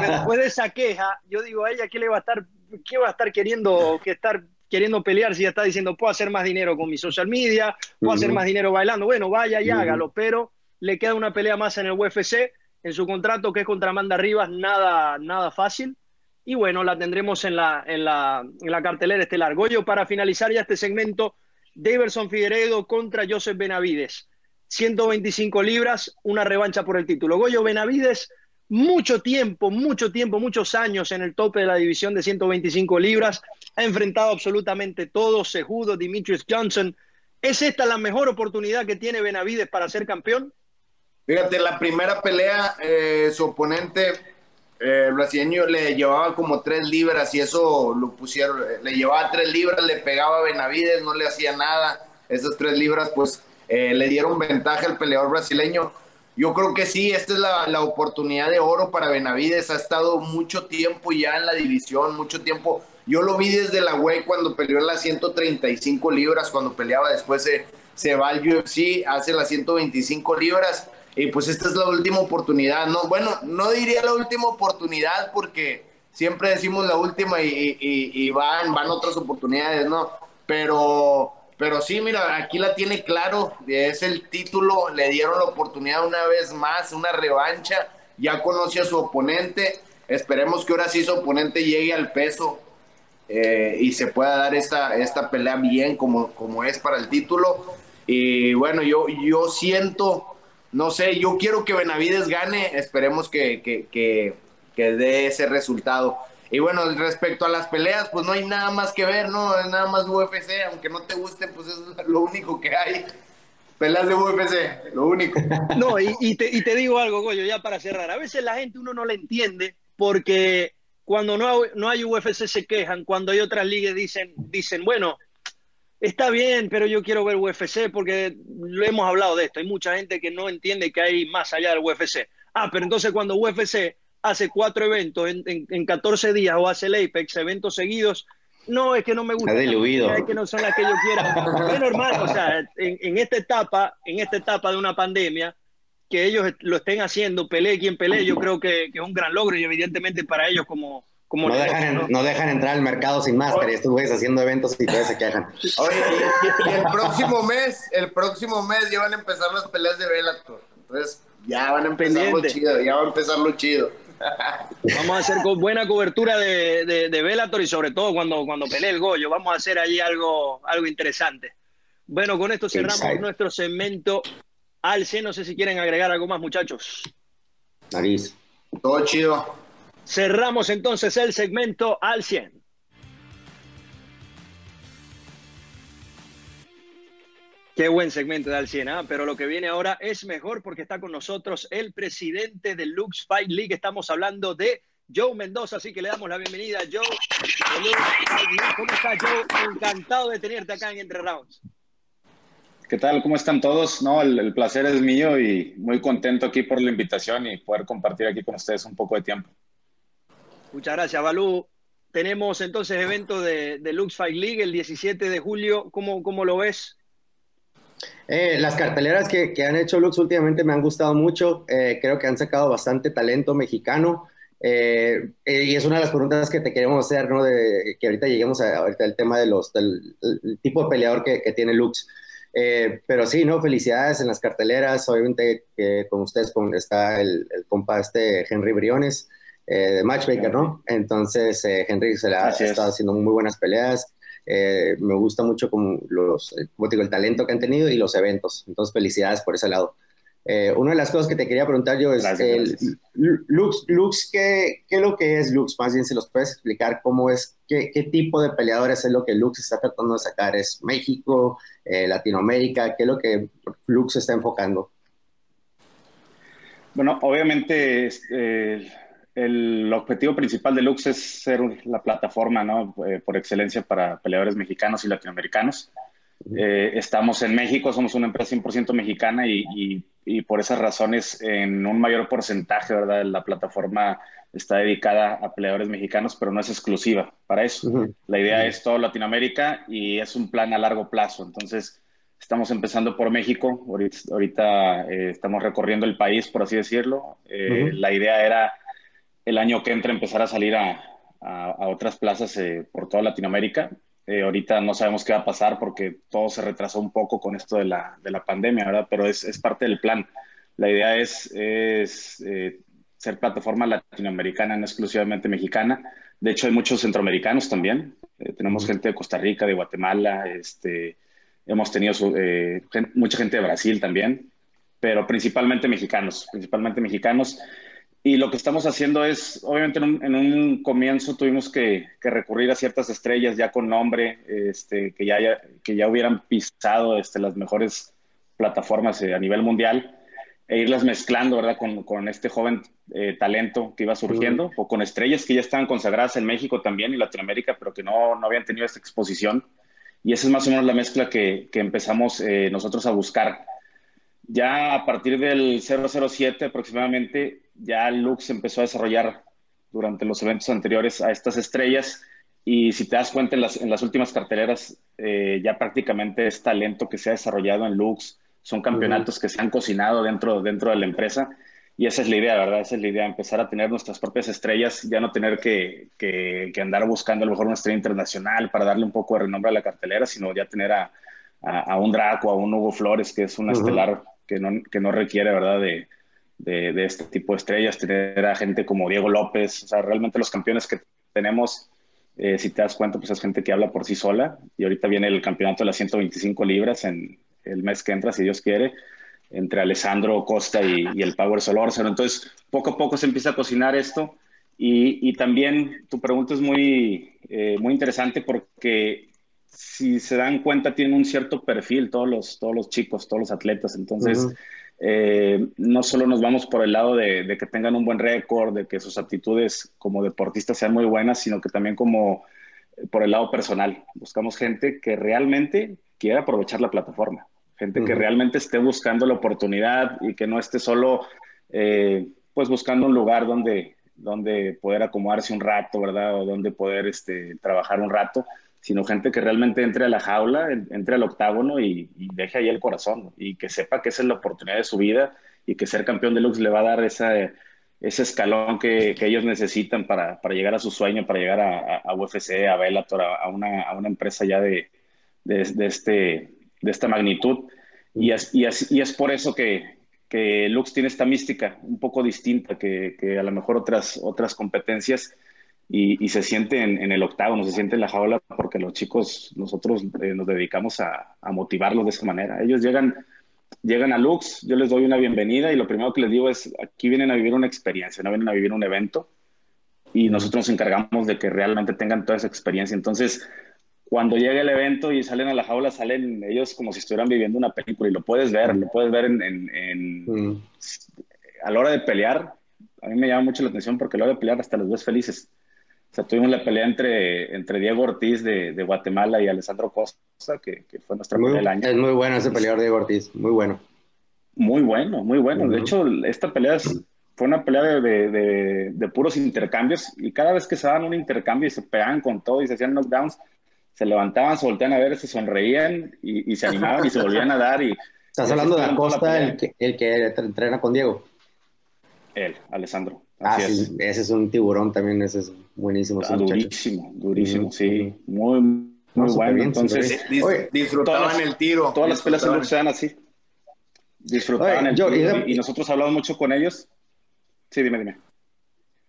Speaker 1: Después de esa queja, yo digo, a ella, ¿qué le va a estar, qué va a estar queriendo que estar queriendo pelear si ya está diciendo, puedo hacer más dinero con mi social media, puedo hacer más dinero bailando. Bueno, vaya y hágalo, pero le queda una pelea más en el UFC, en su contrato que es contra Amanda Rivas, nada, nada fácil. Y bueno, la tendremos en la, en la, en la cartelera estelar. Goyo, para finalizar ya este segmento, Daverson Figueredo contra Joseph Benavides. 125 libras, una revancha por el título. Goyo Benavides mucho tiempo, mucho tiempo, muchos años en el tope de la división de 125 libras. Ha enfrentado absolutamente todo, Sejudo, Dimitrius Johnson. ¿Es esta la mejor oportunidad que tiene Benavides para ser campeón?
Speaker 3: Fíjate, la primera pelea, eh, su oponente eh, brasileño le llevaba como tres libras y eso lo pusieron, le llevaba tres libras, le pegaba a Benavides, no le hacía nada. Esas tres libras, pues eh, le dieron ventaja al peleador brasileño yo creo que sí, esta es la, oportunidad de oro para Benavides. Ha estado mucho tiempo ya en la división, mucho tiempo. Yo lo vi desde la web cuando peleó en las 135 libras, cuando peleaba después se, se va al UFC, hace las 125 libras. Y pues esta es la última oportunidad. No, bueno, no diría la última oportunidad porque siempre decimos la última y, y van, van otras oportunidades, ¿no? Pero pero sí, mira, aquí la tiene claro, es el título, le dieron la oportunidad una vez más, una revancha, ya conoce a su oponente, esperemos que ahora sí su oponente llegue al peso eh, y se pueda dar esta, esta pelea bien como, como es para el título. Y bueno, yo, yo siento, no sé, yo quiero que Benavides gane, esperemos que, que, que, que dé ese resultado. Y bueno, respecto a las peleas, pues no hay nada más que ver, ¿no? Es nada más UFC, aunque no te guste, pues es lo único que hay. Pelas de UFC, lo único.
Speaker 1: No, y, te, y, te, digo algo, Goyo, ya para cerrar. A veces la gente uno no le entiende porque cuando no, no hay UFC se quejan, cuando hay otras ligas dicen, dicen, bueno, está bien, pero yo quiero ver UFC porque lo hemos hablado de esto. Hay mucha gente que no entiende que hay más allá del UFC. Ah, pero entonces cuando UFC hace cuatro eventos en, en, 14 días o hace el Apex, eventos seguidos, no, es que no me gusta. Es que no son las que yo quiera. Es normal, o sea, en, esta etapa, en esta etapa de una pandemia, que ellos lo estén haciendo, pelee quien pelee, yo creo que, es un gran logro y evidentemente para ellos como, como
Speaker 2: no, dejan, ¿no? dejan entrar al mercado sin máscara y estos güeyes haciendo eventos y todavía se quejan.
Speaker 3: Oye, y, el próximo mes, el próximo mes ya van a empezar las peleas de Bellator. Entonces, ya van a empezar lo chido, ya va a empezar lo chido.
Speaker 1: Vamos a hacer buena cobertura de, de, de Bellator y sobre todo cuando, cuando pelee el Goyo. Vamos a hacer ahí algo, algo interesante. Bueno, con esto cerramos nuestro segmento al 100. No sé si quieren agregar algo más, muchachos.
Speaker 2: Nariz.
Speaker 3: Todo chido.
Speaker 1: Cerramos entonces el segmento al 100. Qué buen segmento de Alciena, ¿ah? pero lo que viene ahora es mejor porque está con nosotros el presidente del Lux Fight League. Estamos hablando de Joe Mendoza, así que le damos la bienvenida a Joe. ¿Cómo está Joe? Encantado de tenerte acá en Entre Rounds.
Speaker 4: ¿Qué tal? ¿Cómo están todos? No, el, placer es mío y muy contento aquí por la invitación y poder compartir aquí con ustedes un poco de tiempo.
Speaker 1: Muchas gracias, Balú. Tenemos entonces evento de, de Lux Fight League el 17 de julio. ¿Cómo, cómo lo ves?
Speaker 2: Eh, las carteleras que, han hecho Lux últimamente me han gustado mucho. Eh, creo que han sacado bastante talento mexicano. Eh, y es una de las preguntas que te queremos hacer, ¿no? De, que ahorita lleguemos a, ahorita al tema de los, del tipo de peleador que, tiene Lux. pero sí, ¿no? Felicidades en las carteleras. Obviamente que con ustedes con, está el, el compa este Henry Briones de Matchmaker, ¿no? Entonces Henry se le ha, estado haciendo muy buenas peleas. Eh, me gusta mucho como los, eh, digo, el talento que han tenido y los eventos. Entonces, felicidades por ese lado. Eh, una de las cosas que te quería preguntar yo es, Lux, Lux ¿qué, ¿qué, es lo que es Lux? Más bien, si los puedes explicar cómo es, qué, qué, tipo de peleadores es lo que Lux está tratando de sacar. ¿Es México, Latinoamérica? ¿Qué es lo que Lux está enfocando?
Speaker 4: Bueno, obviamente el objetivo principal de Lux es ser la plataforma ¿no? Eh, por excelencia para peleadores mexicanos y latinoamericanos. Eh, estamos en México, somos una empresa 100% mexicana y, y, por esas razones en un mayor porcentaje, ¿verdad? La plataforma está dedicada a peleadores mexicanos, pero no es exclusiva para eso. La idea es toda Latinoamérica y es un plan a largo plazo. Entonces, estamos empezando por México, ahorita, eh, estamos recorriendo el país, por así decirlo. La idea era el año que entra empezar a salir a, otras plazas eh, por toda Latinoamérica. Eh, ahorita no sabemos qué va a pasar porque todo se retrasó un poco con esto de la, pandemia, ¿verdad? Pero es, parte del plan. La idea es, es eh, ser plataforma latinoamericana, no exclusivamente mexicana. De hecho, hay muchos centroamericanos también. tenemos gente de Costa Rica, de Guatemala, este, hemos tenido mucha gente de Brasil también, pero principalmente mexicanos, principalmente mexicanos. Y lo que estamos haciendo es, obviamente en un, comienzo tuvimos que, recurrir a ciertas estrellas ya con nombre, este, que, ya, que ya hubieran pisado este, las mejores plataformas eh, a nivel mundial, e irlas mezclando ¿verdad? Con, con este joven eh, talento que iba surgiendo, o con estrellas que ya estaban consagradas en México también y Latinoamérica, pero que no, no habían tenido esta exposición. Y esa es más o menos la mezcla que, que empezamos eh, nosotros a buscar. Ya a partir del 007 aproximadamente, ya Lux empezó a desarrollar durante los eventos anteriores a estas estrellas. Y si te das cuenta en las, en las últimas carteleras eh, ya prácticamente es talento que se ha desarrollado en Lux, son campeonatos que se han cocinado dentro, dentro de la empresa. Y esa es la idea, ¿verdad? Esa es la idea, empezar a tener nuestras propias estrellas, ya no tener que, que, andar buscando a lo mejor una estrella internacional para darle un poco de renombre a la cartelera, sino ya tener a, a, un Draco, a un Hugo Flores, que es un estelar que no, que no requiere, ¿verdad? De, de, este tipo de estrellas, tener a gente como Diego López, o sea, realmente los campeones que tenemos, eh, si te das cuenta, pues es gente que habla por sí sola, y ahorita viene el campeonato de las 125 libras en el mes que entra, si Dios quiere, entre Alessandro Costa y, el Power Solórzano. Entonces, poco a poco se empieza a cocinar esto, y, también tu pregunta es muy, eh, muy interesante porque si se dan cuenta, tienen un cierto perfil todos los, todos los chicos, todos los atletas. Entonces, eh, no solo nos vamos por el lado de, que tengan un buen récord, de que sus aptitudes como deportistas sean muy buenas, sino que también como por el lado personal. Buscamos gente que realmente quiera aprovechar la plataforma, gente que realmente esté buscando la oportunidad y que no esté solo eh, pues buscando un lugar donde, donde poder acomodarse un rato, ¿verdad? O donde poder este, trabajar un rato, sino gente que realmente entre a la jaula, entre al octágono y, deje ahí el corazón y que sepa que esa es la oportunidad de su vida y que ser campeón de Lux le va a dar ese escalón que, ellos necesitan para, llegar a su sueño, para llegar a, a UFC, a Bellator, a, una, a una empresa ya este, de esta magnitud. Y es, y, y por eso que, que Lux tiene esta mística un poco distinta que, que a lo mejor otras, otras competencias y, se siente en, el octavo, se siente en la jaula porque los chicos, nosotros eh, nos dedicamos a, a, motivarlos de esa manera. Ellos llegan, llegan a Lux, yo les doy una bienvenida y lo primero que les digo es, aquí vienen a vivir una experiencia, no vienen a vivir un evento y nosotros nos encargamos de que realmente tengan toda esa experiencia. Entonces, cuando llega el evento y salen a la jaula, salen ellos como si estuvieran viviendo una película y lo puedes ver, lo puedes ver en, en, mm. a la hora de pelear. A mí me llama mucho la atención porque a la hora de pelear hasta los ves felices. O sea, tuvimos la pelea entre, entre Diego Ortiz de, de Guatemala y Alessandro Costa, que, que fue nuestra pelea del año.
Speaker 2: Es muy bueno ese peleador Diego Ortiz, muy bueno.
Speaker 4: Muy bueno, muy bueno. De hecho, esta pelea fue una pelea de, de, de, puros intercambios y cada vez que se daban un intercambio y se pegaban con todo y se hacían knockdowns, se levantaban, se volteaban a ver, se sonreían y, y se animaban y se volvían a dar. Y,
Speaker 2: Estás hablando de Acosta, el que, el que entrena con Diego.
Speaker 4: Él, Alessandro.
Speaker 2: Ah, sí, ese es un tiburón también, ese es buenísimo.
Speaker 4: Ah, durísimo, durísimo, sí. Muy, muy bueno. Entonces,
Speaker 3: disfrutaban el tiro.
Speaker 4: Todas las peleas se dan así. Disfrutaban el tiro. Y, nosotros hablamos mucho con ellos. Sí, dime, dime.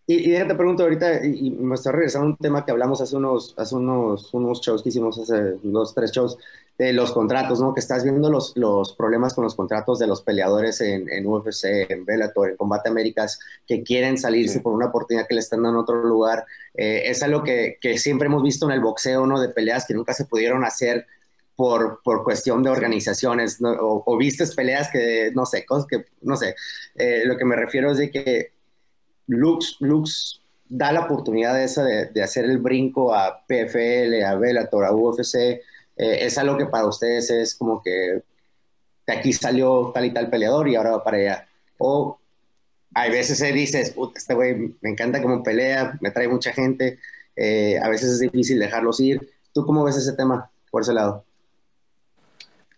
Speaker 2: Y, y te pregunto ahorita, y, me está regresando un tema que hablamos hace unos, hace unos, unos shows que hicimos, hace dos, tres shows, de los contratos, ¿no? Que estás viendo los, los problemas con los contratos de los peleadores en, en UFC, en Bellator, en Combate Américas, que quieren salirse por una oportunidad que le están dando en otro lugar. Eh, es algo que, que, siempre hemos visto en el boxeo, ¿no? De peleas que nunca se pudieron hacer por, por cuestión de organizaciones, ¿no? o, o, vistes peleas que, no sé, cosas que, no sé. Eh, lo que me refiero es de que Lux, Lux da la oportunidad esa de, hacer el brinco a PFL, a Bellator, a UFC, eh, es algo que para ustedes es como que de aquí salió tal y tal peleador y ahora va para allá. O hay veces se dices, este güey me encanta como pelea, me trae mucha gente, eh, a veces es difícil dejarlos ir. ¿Tú cómo ves ese tema por ese lado?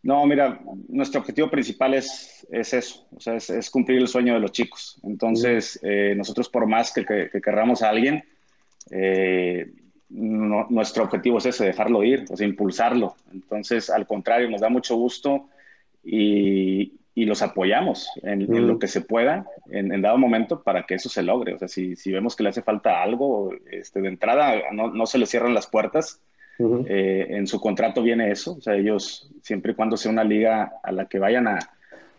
Speaker 4: No, mira, nuestro objetivo principal es, es eso, o sea, es, cumplir el sueño de los chicos. Entonces, eh, nosotros por más que, que, querramos a alguien, eh, nuestro objetivo es ese, dejarlo ir, o sea, impulsarlo. Entonces, al contrario, nos da mucho gusto y, y los apoyamos en, lo que se pueda en, dado momento para que eso se logre. O sea, si, si vemos que le hace falta algo, este, de entrada no, no se le cierran las puertas. Eh, en su contrato viene eso, o sea, ellos siempre y cuando sea una liga a la que vayan a,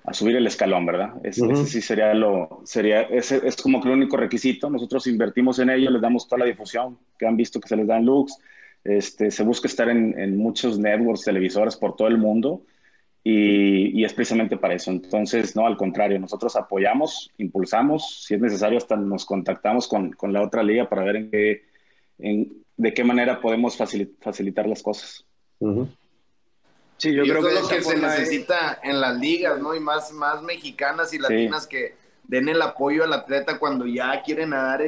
Speaker 4: a subir el escalón, ¿verdad? Ese, sí sería lo, sería, ese es como que el único requisito. Nosotros invertimos en ello, les damos toda la difusión que han visto que se les dan looks. Este, se busca estar en, en muchos networks, televisores por todo el mundo y, y, es precisamente para eso. Entonces, no, al contrario, nosotros apoyamos, impulsamos, si es necesario, hasta nos contactamos con, con la otra liga para ver en qué, en, de qué manera podemos facilitar las cosas.
Speaker 3: Sí, yo creo que es lo que se necesita en las ligas, ¿no? Y más, más mexicanas y latinas que den el apoyo al atleta cuando ya quieren dar,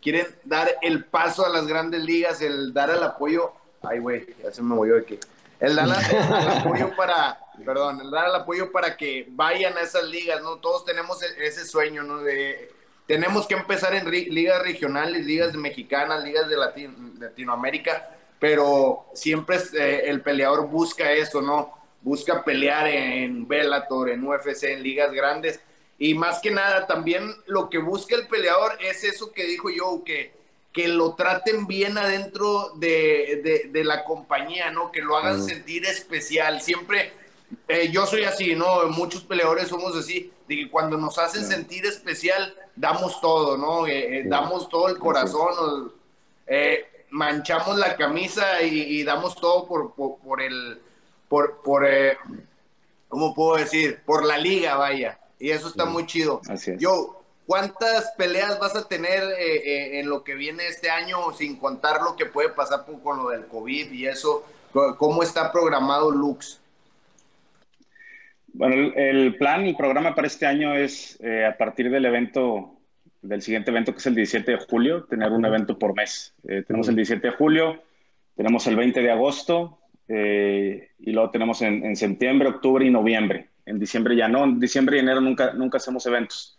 Speaker 3: quieren dar el paso a las grandes ligas, el dar el apoyo. Ay, güey, ya se me movió aquí. El dar el apoyo para, perdón, el dar el apoyo para que vayan a esas ligas, ¿no? Todos tenemos e-, ese sueño, ¿no? De, tenemos que empezar en ligas regionales, ligas mexicanas, ligas de Latinoamérica, pero siempre eh, el peleador busca eso, ¿no? Busca pelear en Bellator, en UFC, en ligas grandes. Y más que nada, también lo que busca el peleador es eso que dijo yo, que, que lo traten bien adentro de, de, la compañía, ¿no? Que lo hagan sentir especial. Siempre, eh, yo soy así, ¿no? Muchos peleadores somos así, de que cuando nos hacen sentir especial, damos todo, ¿no? Eh, damos todo el corazón. Eh, manchamos la camisa y, damos todo por, por, el, por, por eh, ¿cómo puedo decir? Por la liga, vaya. Y eso está muy chido. Yo, ¿cuántas peleas vas a tener eh, eh, en lo que viene este año sin contar lo que puede pasar con, lo del COVID y eso? ¿Cómo está programado Lux?
Speaker 4: Bueno, el, plan y programa para este año es a partir del evento del siguiente evento, que es el 17 de julio, tener un evento por mes. Eh, tenemos el 17 de julio, tenemos el 20 de agosto eh, y luego tenemos en, septiembre, octubre y noviembre. En diciembre ya no, en diciembre y enero nunca, nunca hacemos eventos.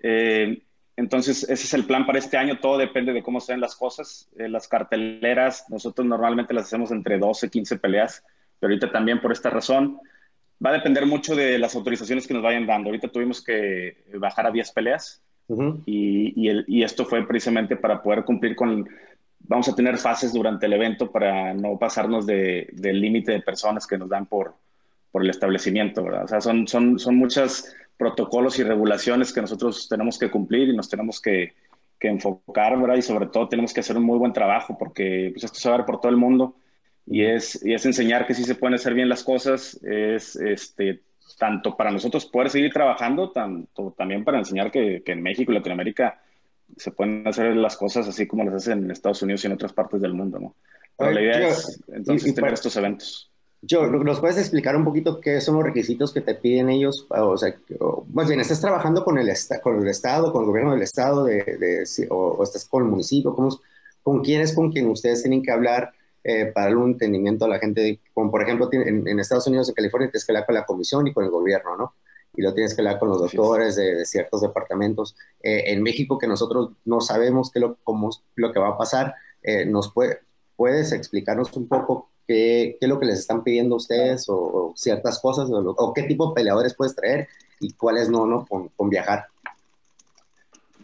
Speaker 4: Eh, entonces, ese es el plan para este año. Todo depende de cómo sean las cosas. las carteleras, nosotros normalmente las hacemos entre 12 y 15 peleas, pero ahorita también por esta razón. Va a depender mucho de las autorizaciones que nos vayan dando. Ahorita tuvimos que bajar a 10 peleas y, y, esto fue precisamente para poder cumplir con, vamos a tener fases durante el evento para no pasarnos de, del límite de personas que nos dan por, por el establecimiento, ¿verdad? O sea, son, son, son muchos protocolos y regulaciones que nosotros tenemos que cumplir y nos tenemos que, que, enfocar, ¿verdad? Y sobre todo tenemos que hacer un muy buen trabajo porque pues, esto se va a ver por todo el mundo y es, y es enseñar que sí se pueden hacer bien las cosas, es este, tanto para nosotros poder seguir trabajando, tanto también para enseñar que, en México y Latinoamérica se pueden hacer las cosas así como las hacen en Estados Unidos y en otras partes del mundo, ¿no? Pero la idea es entonces tener estos eventos.
Speaker 2: Yo, ¿nos puedes explicar un poquito qué son los requisitos que te piden ellos? O sea, más bien, ¿estás trabajando con el, con el Estado, con el gobierno del Estado, de, o, estás con el municipio? ¿Cómo, ¿Con quién es con quien ustedes tienen que hablar eh, para darle un entendimiento a la gente, como por ejemplo en, Estados Unidos, en California, tienes que hablar con la comisión y con el gobierno, ¿no? Y lo tienes que hablar con los doctores de, ciertos departamentos. Eh, en México, que nosotros no sabemos qué lo, cómo, lo que va a pasar, eh, ¿nos puede, puedes explicarnos un poco qué, qué, es lo que les están pidiendo ustedes o, ciertas cosas, o, qué tipo de peleadores puedes traer y cuáles no, ¿no? Con, con viajar.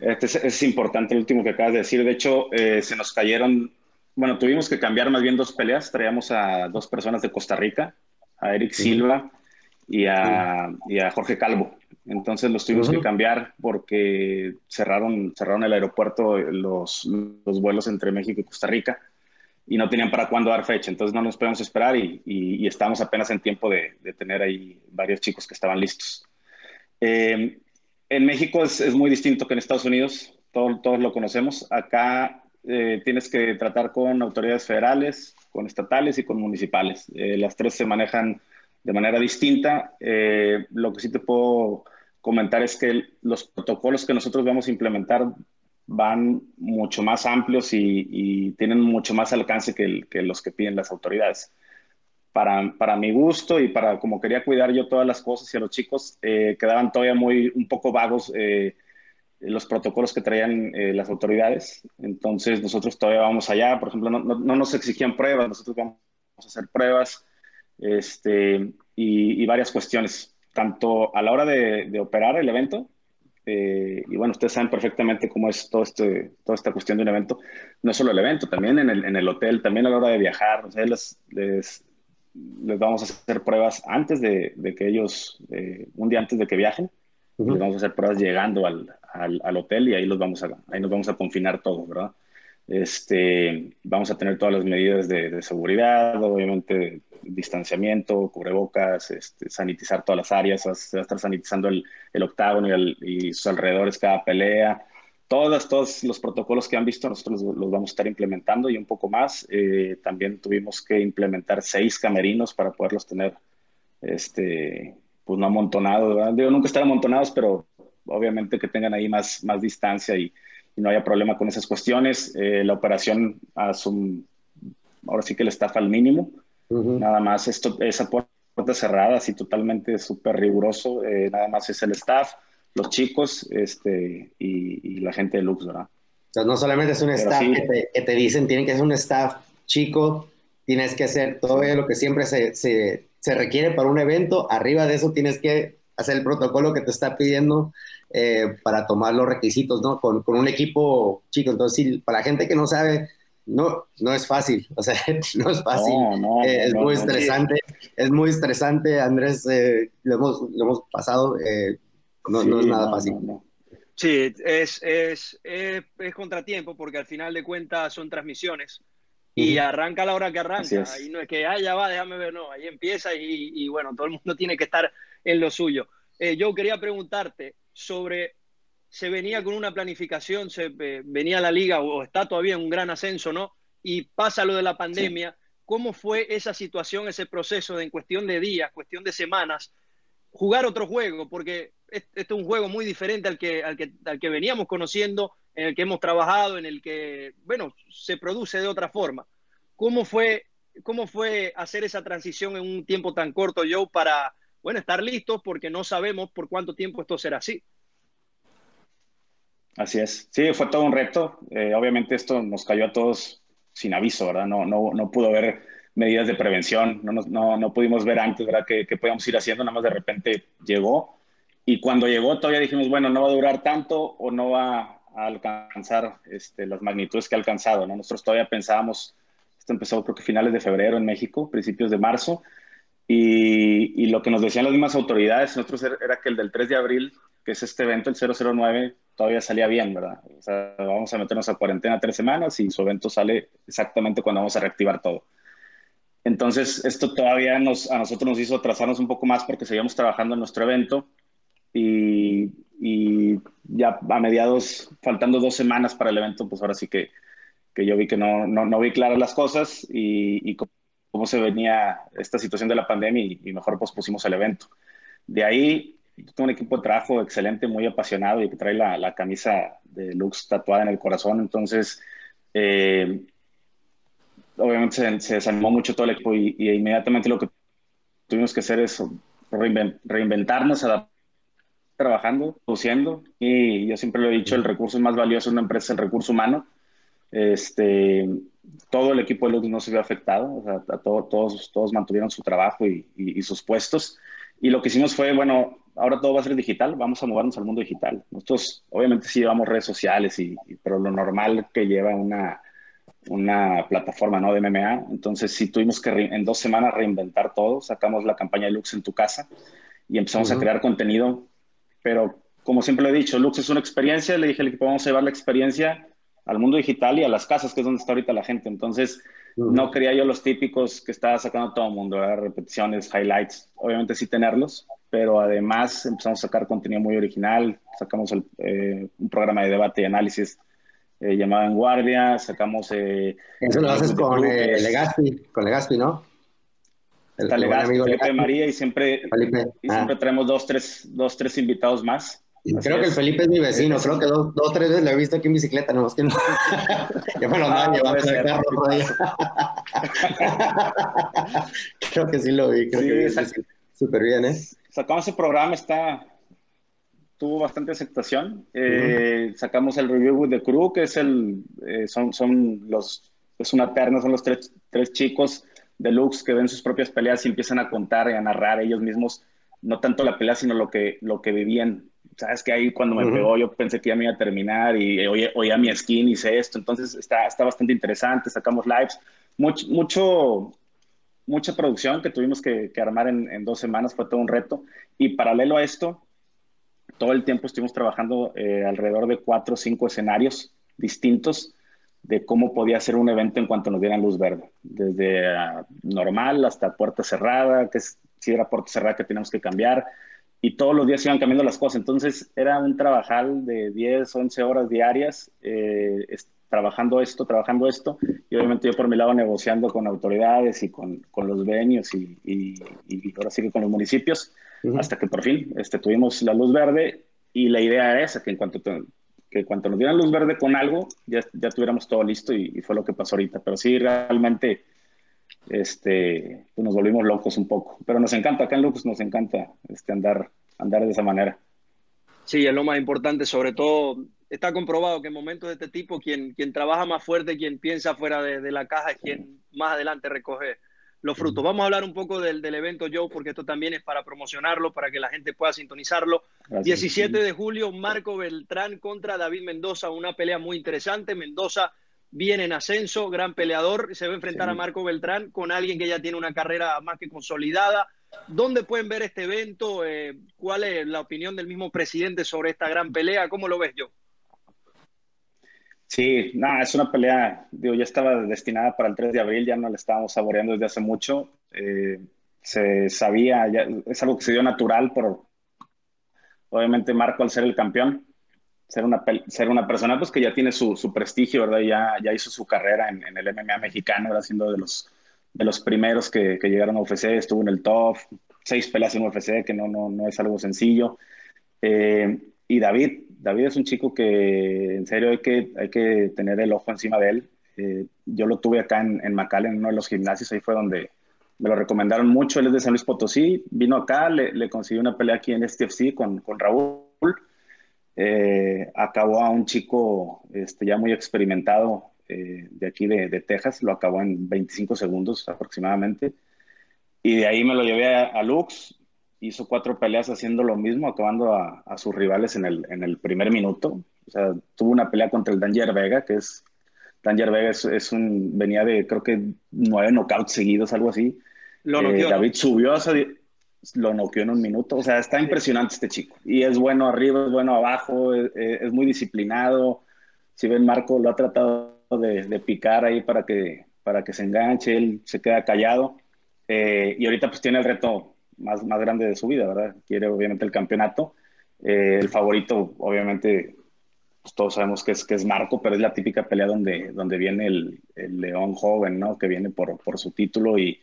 Speaker 4: Este es, es, importante el último que acabas de decir. De hecho, se nos cayeron bueno, tuvimos que cambiar más bien dos peleas. Traíamos a dos personas de Costa Rica, a Eric Silva y a, Jorge Calvo. Entonces los tuvimos que cambiar porque cerraron, cerraron el aeropuerto, los, los, vuelos entre México y Costa Rica y no tenían para cuándo dar fecha. Entonces no nos podemos esperar y, y, estamos apenas en tiempo de, tener ahí varios chicos que estaban listos. Eh, en México es, es, muy distinto que en Estados Unidos, todos, todos lo conocemos. Acá eh, tienes que tratar con autoridades federales, con estatales y con municipales. Eh, las tres se manejan de manera distinta. Eh, lo que sí te puedo comentar es que los protocolos que nosotros vamos a implementar van mucho más amplios y, tienen mucho más alcance que, los que piden las autoridades. Para, para, mi gusto y para como quería cuidar yo todas las cosas y a los chicos, quedaban todavía muy un poco vagos los protocolos que traían eh, las autoridades. Entonces nosotros todavía vamos allá, por ejemplo, no, nos exigían pruebas, nosotros vamos a hacer pruebas este, y, varias cuestiones, tanto a la hora de, operar el evento, eh, y bueno, ustedes saben perfectamente cómo es todo este, toda esta cuestión de un evento, no solo el evento, también en el, en el hotel, también a la hora de viajar, o les, les, vamos a hacer pruebas antes de, que ellos, eh, un día antes de que viajen, les vamos a hacer pruebas llegando al, al, al, hotel y ahí, los vamos a, ahí nos vamos a confinar todos, ¿verdad? Este, vamos a tener todas las medidas de, de seguridad, obviamente distanciamiento, cubrebocas, este, sanitizar todas las áreas, se va a estar sanitizando el, el octágono y, y, sus alrededores cada pelea. Todas, todos los protocolos que han visto nosotros los, vamos a estar implementando y un poco más. Eh, también tuvimos que implementar seis camerinos para poderlos tener, este, pues no amontonados, ¿verdad? Digo, nunca estar amontonados, pero obviamente que tengan ahí más, más distancia y, no haya problema con esas cuestiones. Eh, la operación a su, ahora sí que el staff al mínimo. Nada más esto, esa puerta cerrada, así totalmente súper riguroso. Eh, nada más es el staff, los chicos este, y, la gente de Lux, ¿verdad?
Speaker 2: O sea, no solamente es un staff que, te, que, te, dicen, tiene que ser un staff chico, tienes que hacer todo lo que siempre se, se, se requiere para un evento. Arriba de eso tienes que hacer el protocolo que te está pidiendo eh, para tomar los requisitos, ¿no? Con, con, un equipo chico. Entonces, para la gente que no sabe, no, no es fácil, o sea, no es fácil. Eh, es muy estresante, es muy estresante, Andrés, eh, lo, hemos, lo, hemos, pasado, no, no, es nada fácil.
Speaker 1: Sí, es, es, es, es, contratiempo porque al final de cuentas son transmisiones y arranca a la hora que arranca. Y no es que, ah, ya va, déjame ver, no, ahí empieza y, y bueno, todo el mundo tiene que estar en lo suyo. Eh, yo quería preguntarte sobre, se venía con una planificación, se eh, venía la liga o está todavía en un gran ascenso, ¿no? Y pasa lo de la pandemia. ¿Cómo fue esa situación, ese proceso de en cuestión de días, cuestión de semanas, jugar otro juego? Porque este es un juego muy diferente al que, al que, al que veníamos conociendo, en el que hemos trabajado, en el que, bueno, se produce de otra forma. ¿Cómo fue, cómo fue hacer esa transición en un tiempo tan corto, Joe, para, bueno, estar listos porque no sabemos por cuánto tiempo esto será así?
Speaker 4: Así es. Sí, fue todo un reto. Eh, obviamente esto nos cayó a todos sin aviso, ¿verdad? No, no, no pudo haber medidas de prevención, no, no, no pudimos ver antes, ¿verdad? Que, que podíamos ir haciendo, nada más de repente llegó y cuando llegó todavía dijimos, bueno, no va a durar tanto o no va a alcanzar este, las magnitudes que ha alcanzado. ¿no? Nosotros todavía pensábamos, esto empezó creo que finales de febrero en México, principios de marzo, y, y lo que nos decían las mismas autoridades nosotros era que el del 3 de abril, que es este evento, el 009, todavía salía bien, ¿verdad? O sea, vamos a meternos a cuarentena tres semanas y su evento sale exactamente cuando vamos a reactivar todo. Entonces, esto todavía nos, a nosotros nos hizo atrasarnos un poco más porque seguíamos trabajando en nuestro evento y, ya a mediados, faltando dos semanas para el evento, pues ahora sí que, que yo vi que no, no, no, vi claras las cosas y, y cómo se venía esta situación de la pandemia y, mejor pues pusimos el evento. De ahí, tengo un equipo de trabajo excelente, muy apasionado y que trae la, la camisa de Lux tatuada en el corazón, entonces... Eh, obviamente se, se, desanimó mucho todo el equipo y, y, inmediatamente lo que tuvimos que hacer es reinventarnos, adaptarnos trabajando, produciendo, y yo siempre lo he dicho, el recurso más valioso de una empresa es el recurso humano. Este, todo el equipo de Lux no se vio afectado, o sea, todos, todos mantuvieron su trabajo y, y, sus puestos. Y lo que hicimos fue, bueno, ahora todo va a ser digital, vamos a movernos al mundo digital. Nosotros, obviamente, sí llevamos redes sociales, y, pero lo normal que lleva una, una plataforma ¿no? de MMA. Entonces, sí tuvimos que en dos semanas reinventar todo. Sacamos la campaña de Lux en tu casa y empezamos a crear contenido pero como siempre lo he dicho, Lux es una experiencia, le dije al equipo, vamos a llevar la experiencia al mundo digital y a las casas, que es donde está ahorita la gente. Entonces, no quería yo los típicos que estaba sacando todo el mundo, repeticiones, highlights, obviamente sí tenerlos, pero además empezamos a sacar contenido muy original, sacamos eh, un programa de debate y análisis eh, llamado En Guardia, sacamos... Eh,
Speaker 2: Eso lo haces con Legaspi, con Legaspi, ¿no?
Speaker 4: Legal, Felipe María y siempre, y ah. siempre traemos dos tres, dos, tres invitados más.
Speaker 2: creo que el Felipe es mi vecino, creo que dos, dos tres veces lo he visto aquí en bicicleta, no, es que no. ya me lo andaban ah, llevando el carro otro día. creo que sí lo vi, creo sí, que súper bien, ¿eh?
Speaker 4: Sacamos ese programa, está, tuvo bastante aceptación. Eh, sacamos el review with the crew, que es el, eh, son, son los, es una terna, son los tres, tres chicos deluxe que ven sus propias peleas y empiezan a contar y a narrar ellos mismos, no tanto la pelea, sino lo que, lo que vivían. Sabes que ahí cuando me pegó yo pensé que ya me iba a terminar y oía, oía mi skin, hice esto, entonces está, está bastante interesante, sacamos lives, mucho, mucho mucha producción que tuvimos que, que armar en, en, dos semanas, fue todo un reto. Y paralelo a esto, todo el tiempo estuvimos trabajando eh, alrededor de cuatro o cinco escenarios distintos de cómo podía ser un evento en cuanto nos dieran luz verde, desde uh, normal hasta puerta cerrada, que si era puerta cerrada que teníamos que cambiar, y todos los días iban cambiando las cosas. Entonces era un trabajal de 10, 11 horas diarias, eh, trabajando esto, trabajando esto, y obviamente yo por mi lado negociando con autoridades y con, con los venios y, y, y, ahora sí con los municipios, uh -huh. hasta que por fin este, tuvimos la luz verde y la idea era esa, que en cuanto que cuando nos dieran luz verde con algo, ya, ya tuviéramos todo listo y, fue lo que pasó ahorita. Pero sí, realmente este, pues nos volvimos locos un poco. Pero nos encanta, acá en Lux nos encanta este, andar, andar de esa manera.
Speaker 1: Sí, es lo más importante, sobre todo está comprobado que en momentos de este tipo quien, quien trabaja más fuerte, quien piensa fuera de, de la caja es quien más adelante recoge los frutos. Vamos a hablar un poco del, del, evento, Joe, porque esto también es para promocionarlo, para que la gente pueda sintonizarlo. Gracias. 17 de julio, Marco Beltrán contra David Mendoza, una pelea muy interesante. Mendoza viene en ascenso, gran peleador, se va a enfrentar sí. a Marco Beltrán con alguien que ya tiene una carrera más que consolidada, ¿Dónde pueden ver este evento? Eh, ¿Cuál es la opinión del mismo presidente sobre esta gran pelea? ¿Cómo lo ves yo?
Speaker 4: Sí, nada, es una pelea, digo, ya estaba destinada para el 3 de abril, ya no la estábamos saboreando desde hace mucho. Eh, se sabía, es algo que se dio natural por, obviamente, Marco al ser el campeón, ser una, ser una persona pues, que ya tiene su, su prestigio, ¿verdad? Ya, ya hizo su carrera en, el MMA mexicano, era siendo de los, de los primeros que, que, llegaron a UFC, estuvo en el top, seis peleas en UFC, que no, no, no es algo sencillo. Eh, y David, David es un chico que en serio hay que, hay que tener el ojo encima de él. Eh, yo lo tuve acá en, en McAllen, en uno de los gimnasios, ahí fue donde me lo recomendaron mucho, él es de San Luis Potosí, vino acá, le, le consiguió una pelea aquí en STFC con, con Raúl eh, acabó a un chico este, ya muy experimentado eh, de aquí de, Texas, lo acabó en 25 segundos aproximadamente. Y de ahí me lo llevé a Lux, hizo cuatro peleas haciendo lo mismo, acabando a, a sus rivales en el, en el, primer minuto. O sea, tuvo una pelea contra el Danger Vega, que es, Danger Vega es, es un, venía de creo que nueve knockouts seguidos, algo así.
Speaker 1: Lo
Speaker 4: eh, David subió a, lo noqueó en un minuto. O sea, está impresionante este chico. Y es bueno arriba, es bueno abajo, es, es muy disciplinado. Si ven, Marco lo ha tratado de, de, picar ahí para que, para que se enganche, él se queda callado. Eh, y ahorita pues tiene el reto más, más grande de su vida, ¿verdad? Quiere obviamente el campeonato. Eh, el favorito, obviamente, pues, todos sabemos que es, que es Marco, pero es la típica pelea donde, donde viene el, el león joven, ¿no? Que viene por, por su título y,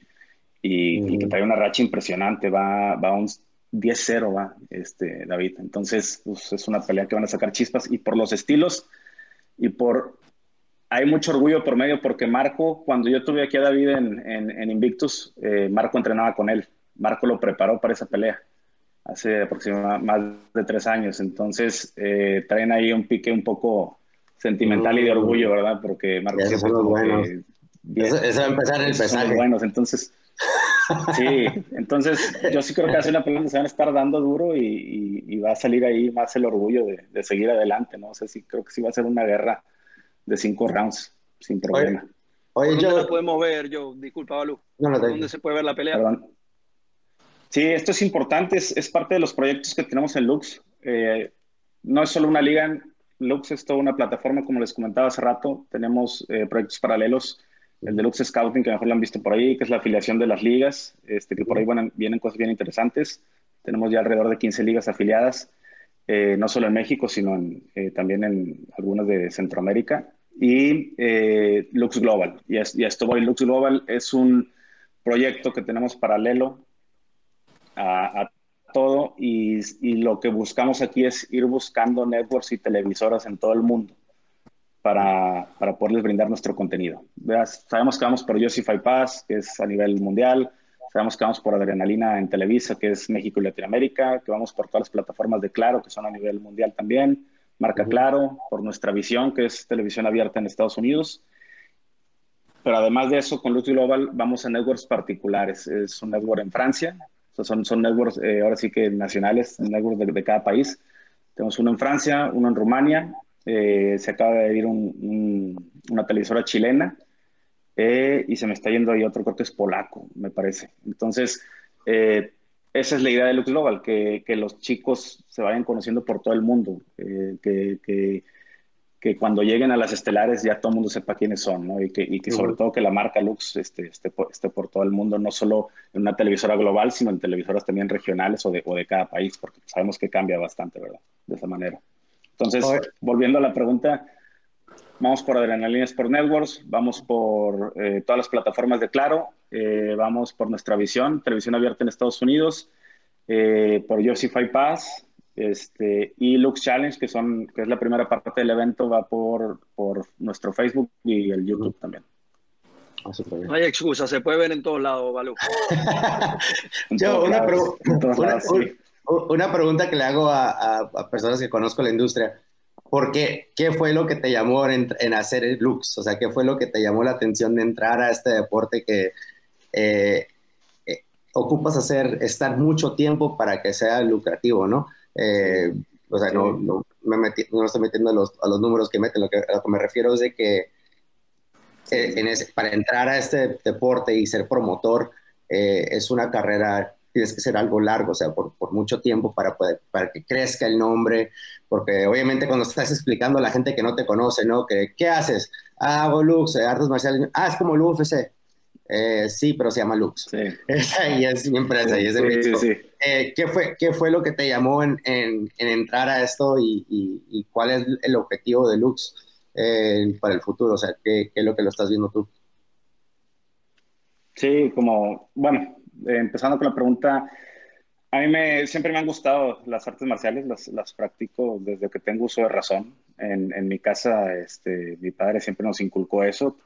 Speaker 4: y, mm. y, que trae una racha impresionante, va, va a un 10-0, va, este, David. Entonces, pues, es una pelea que van a sacar chispas y por los estilos y por... Hay mucho orgullo por medio porque Marco, cuando yo tuve aquí a David en, en, en Invictus, eh, Marco entrenaba con él. Marco lo preparó para esa pelea hace aproximadamente más de tres años. Entonces, eh, traen ahí un pique un poco sentimental y de orgullo, ¿verdad? Porque Marco
Speaker 2: eso,
Speaker 4: siempre
Speaker 2: bueno. que, eso, eso, va a empezar el pesaje.
Speaker 4: buenos, entonces Sí, entonces yo sí creo que hace una pelea donde se van a estar dando duro y, y, y, va a salir ahí más el orgullo de, de, seguir adelante, ¿no? O sea, sí creo que sí va a ser una guerra de cinco rounds, sin problema.
Speaker 1: Oye, oye yo... podemos ver, yo, disculpa, Balú, no, no ¿dónde se puede ver la pelea? Perdón.
Speaker 4: Sí, esto es importante, es, es, parte de los proyectos que tenemos en Lux. Eh, no es solo una liga, Lux es toda una plataforma, como les comentaba hace rato, tenemos eh, proyectos paralelos el Deluxe Scouting, que mejor lo han visto por ahí, que es la afiliación de las ligas, este, que por ahí bueno, vienen cosas bien interesantes. Tenemos ya alrededor de 15 ligas afiliadas, eh, no solo en México, sino en, eh, también en algunas de Centroamérica. Y Lux Global. Y, es, y esto voy, Lux Global es un proyecto que tenemos paralelo a, a todo y, y lo que buscamos aquí es ir buscando networks y televisoras en todo el mundo para, para poderles brindar nuestro contenido. Sabemos que vamos por Yoshi Fight Pass, que es a nivel mundial, sabemos que vamos por Adrenalina en Televisa, que es México y Latinoamérica, que vamos por todas las plataformas de Claro, que son a nivel mundial también, Marca Claro, por nuestra visión, que es televisión abierta en Estados Unidos. Pero además de eso, con Luz Global vamos a networks particulares. Es un network en Francia, son, son networks eh, ahora sí que nacionales, networks de, de cada país. Tenemos uno en Francia, uno en Rumania, eh, se acaba de ir un, un, una televisora chilena eh, y se me está yendo ahí otro, creo que es polaco, me parece. Entonces, eh, esa es la idea de Lux Global, que, que, los chicos se vayan conociendo por todo el mundo, que, que, que, cuando lleguen a las estelares ya todo el mundo sepa quiénes son, ¿no? Y que, y que sobre todo que la marca Lux esté, esté, por, esté por todo el mundo, no solo en una televisora global, sino en televisoras también regionales o de, o de cada país, porque sabemos que cambia bastante, ¿verdad? De esa manera. Entonces, volviendo a la pregunta, vamos por Adrenalina Sport Networks, vamos por eh, todas las plataformas de Claro, eh, vamos por nuestra visión, televisión abierta en Estados Unidos, eh, por Fight Pass este, y Lux Challenge, que, son, que es la primera parte del evento, va por, por nuestro Facebook y el YouTube uh -huh. también.
Speaker 1: Ah, no hay excusa, se puede ver en todos lados, Balú.
Speaker 2: Yo, una, pregunta. Una, sí una pregunta que le hago a, a, a, personas que conozco la industria. ¿Por qué? ¿Qué fue lo que te llamó en, en, hacer el Lux? O sea, ¿qué fue lo que te llamó la atención de entrar a este deporte que eh, eh, ocupas hacer, estar mucho tiempo para que sea lucrativo, ¿no? Eh, o sea, no, no, me metí, no estoy metiendo a los, a los números que meten, lo que, a lo que me refiero es de que en ese, para entrar a este deporte y ser promotor es una carrera tienes que ser algo largo, o sea, por, por mucho tiempo para, poder, para que crezca el nombre, porque obviamente cuando estás explicando a la gente que no te conoce, ¿no? Que, ¿Qué haces? Ah, hago Lux, eh, artes marciales. Ah, es como el UFC. Eh, sí, pero se llama Lux. Sí. y es mi empresa y es de sí, sí, eh, ¿qué, fue, ¿Qué fue lo que te llamó en, en, entrar a esto y, y, cuál es el objetivo de Lux para el futuro? O sea, ¿qué, ¿qué, es lo que lo estás viendo tú?
Speaker 4: Sí, como, bueno, empezando con la pregunta, a mí me, siempre me han gustado las artes marciales, las, las practico desde que tengo uso de razón. En, en mi casa, este, mi padre siempre nos inculcó eso.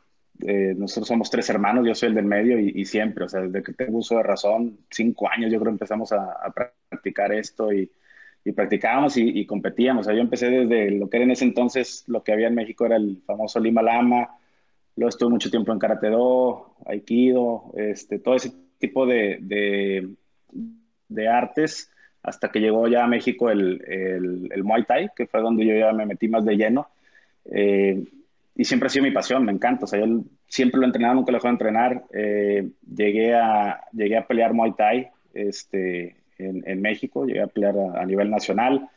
Speaker 4: Eh, nosotros somos tres hermanos, yo soy el del medio y, siempre, o sea, desde que tengo uso de razón, cinco años yo creo empezamos a, a practicar esto y, y practicábamos y, y, competíamos. O sea, yo empecé desde lo que era en ese entonces, lo que había en México era el famoso Lima Lama, luego estuve mucho tiempo en Karate Do, Aikido, este, todo ese tipo de, de, de, artes, hasta que llegó ya a México el, el, el, Muay Thai, que fue donde yo ya me metí más de lleno. Eh, y siempre ha sido mi pasión, me encanta. O sea, yo siempre lo he entrenado, nunca lo dejé de entrenar. Eh, llegué, a, llegué a pelear Muay Thai este, en, en México, llegué a pelear a, nivel nacional.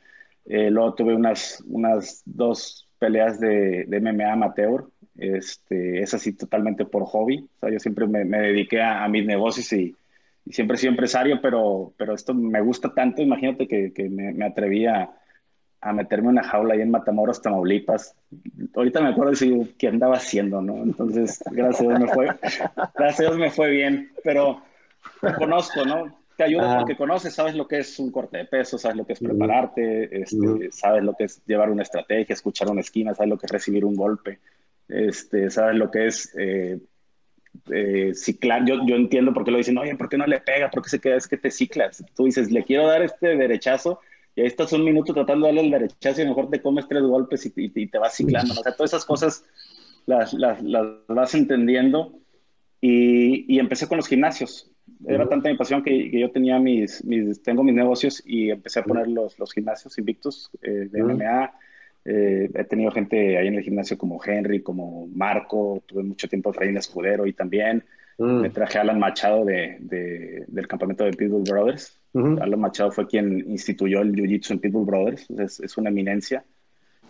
Speaker 4: Eh, luego tuve unas, unas dos peleas de, de MMA amateur. Este, es así totalmente por hobby. O sea, yo siempre me, dediqué a, mis negocios y, y, siempre he sido empresario, pero, pero esto me gusta tanto. Imagínate que, que me, me atreví a, a meterme en una jaula ahí en Matamoros, Tamaulipas. Ahorita me acuerdo de qué andaba haciendo, ¿no? Entonces, gracias a Dios me fue, gracias a Dios me fue bien, pero lo conozco, ¿no? Te ayuda porque conoces, sabes lo que es un corte de peso, sabes lo que es prepararte, este, sabes lo que es llevar una estrategia, escuchar una esquina, sabes lo que es recibir un golpe, este, sabes lo que es eh, eh, ciclar. Yo, yo entiendo por qué lo dicen, oye, ¿por qué no le pega? ¿Por qué se queda? Es que te ciclas. Tú dices, le quiero dar este derechazo y ahí estás un minuto tratando de darle el derechazo y mejor te comes tres golpes y, te vas ciclando. O sea, todas esas cosas las, las, las vas entendiendo. Y, y, empecé con los gimnasios. Era tanta mi pasión que, que yo tenía mis, mis, tengo mis negocios y empecé a poner los, los gimnasios invictos eh, de MMA. Eh, he tenido gente ahí en el gimnasio como Henry, como Marco, tuve mucho tiempo Reina Escudero y también me traje a Alan Machado de, de, del campamento de Pitbull Brothers. Alan Machado fue quien instituyó el Jiu-Jitsu en Pitbull Brothers, es, es una eminencia.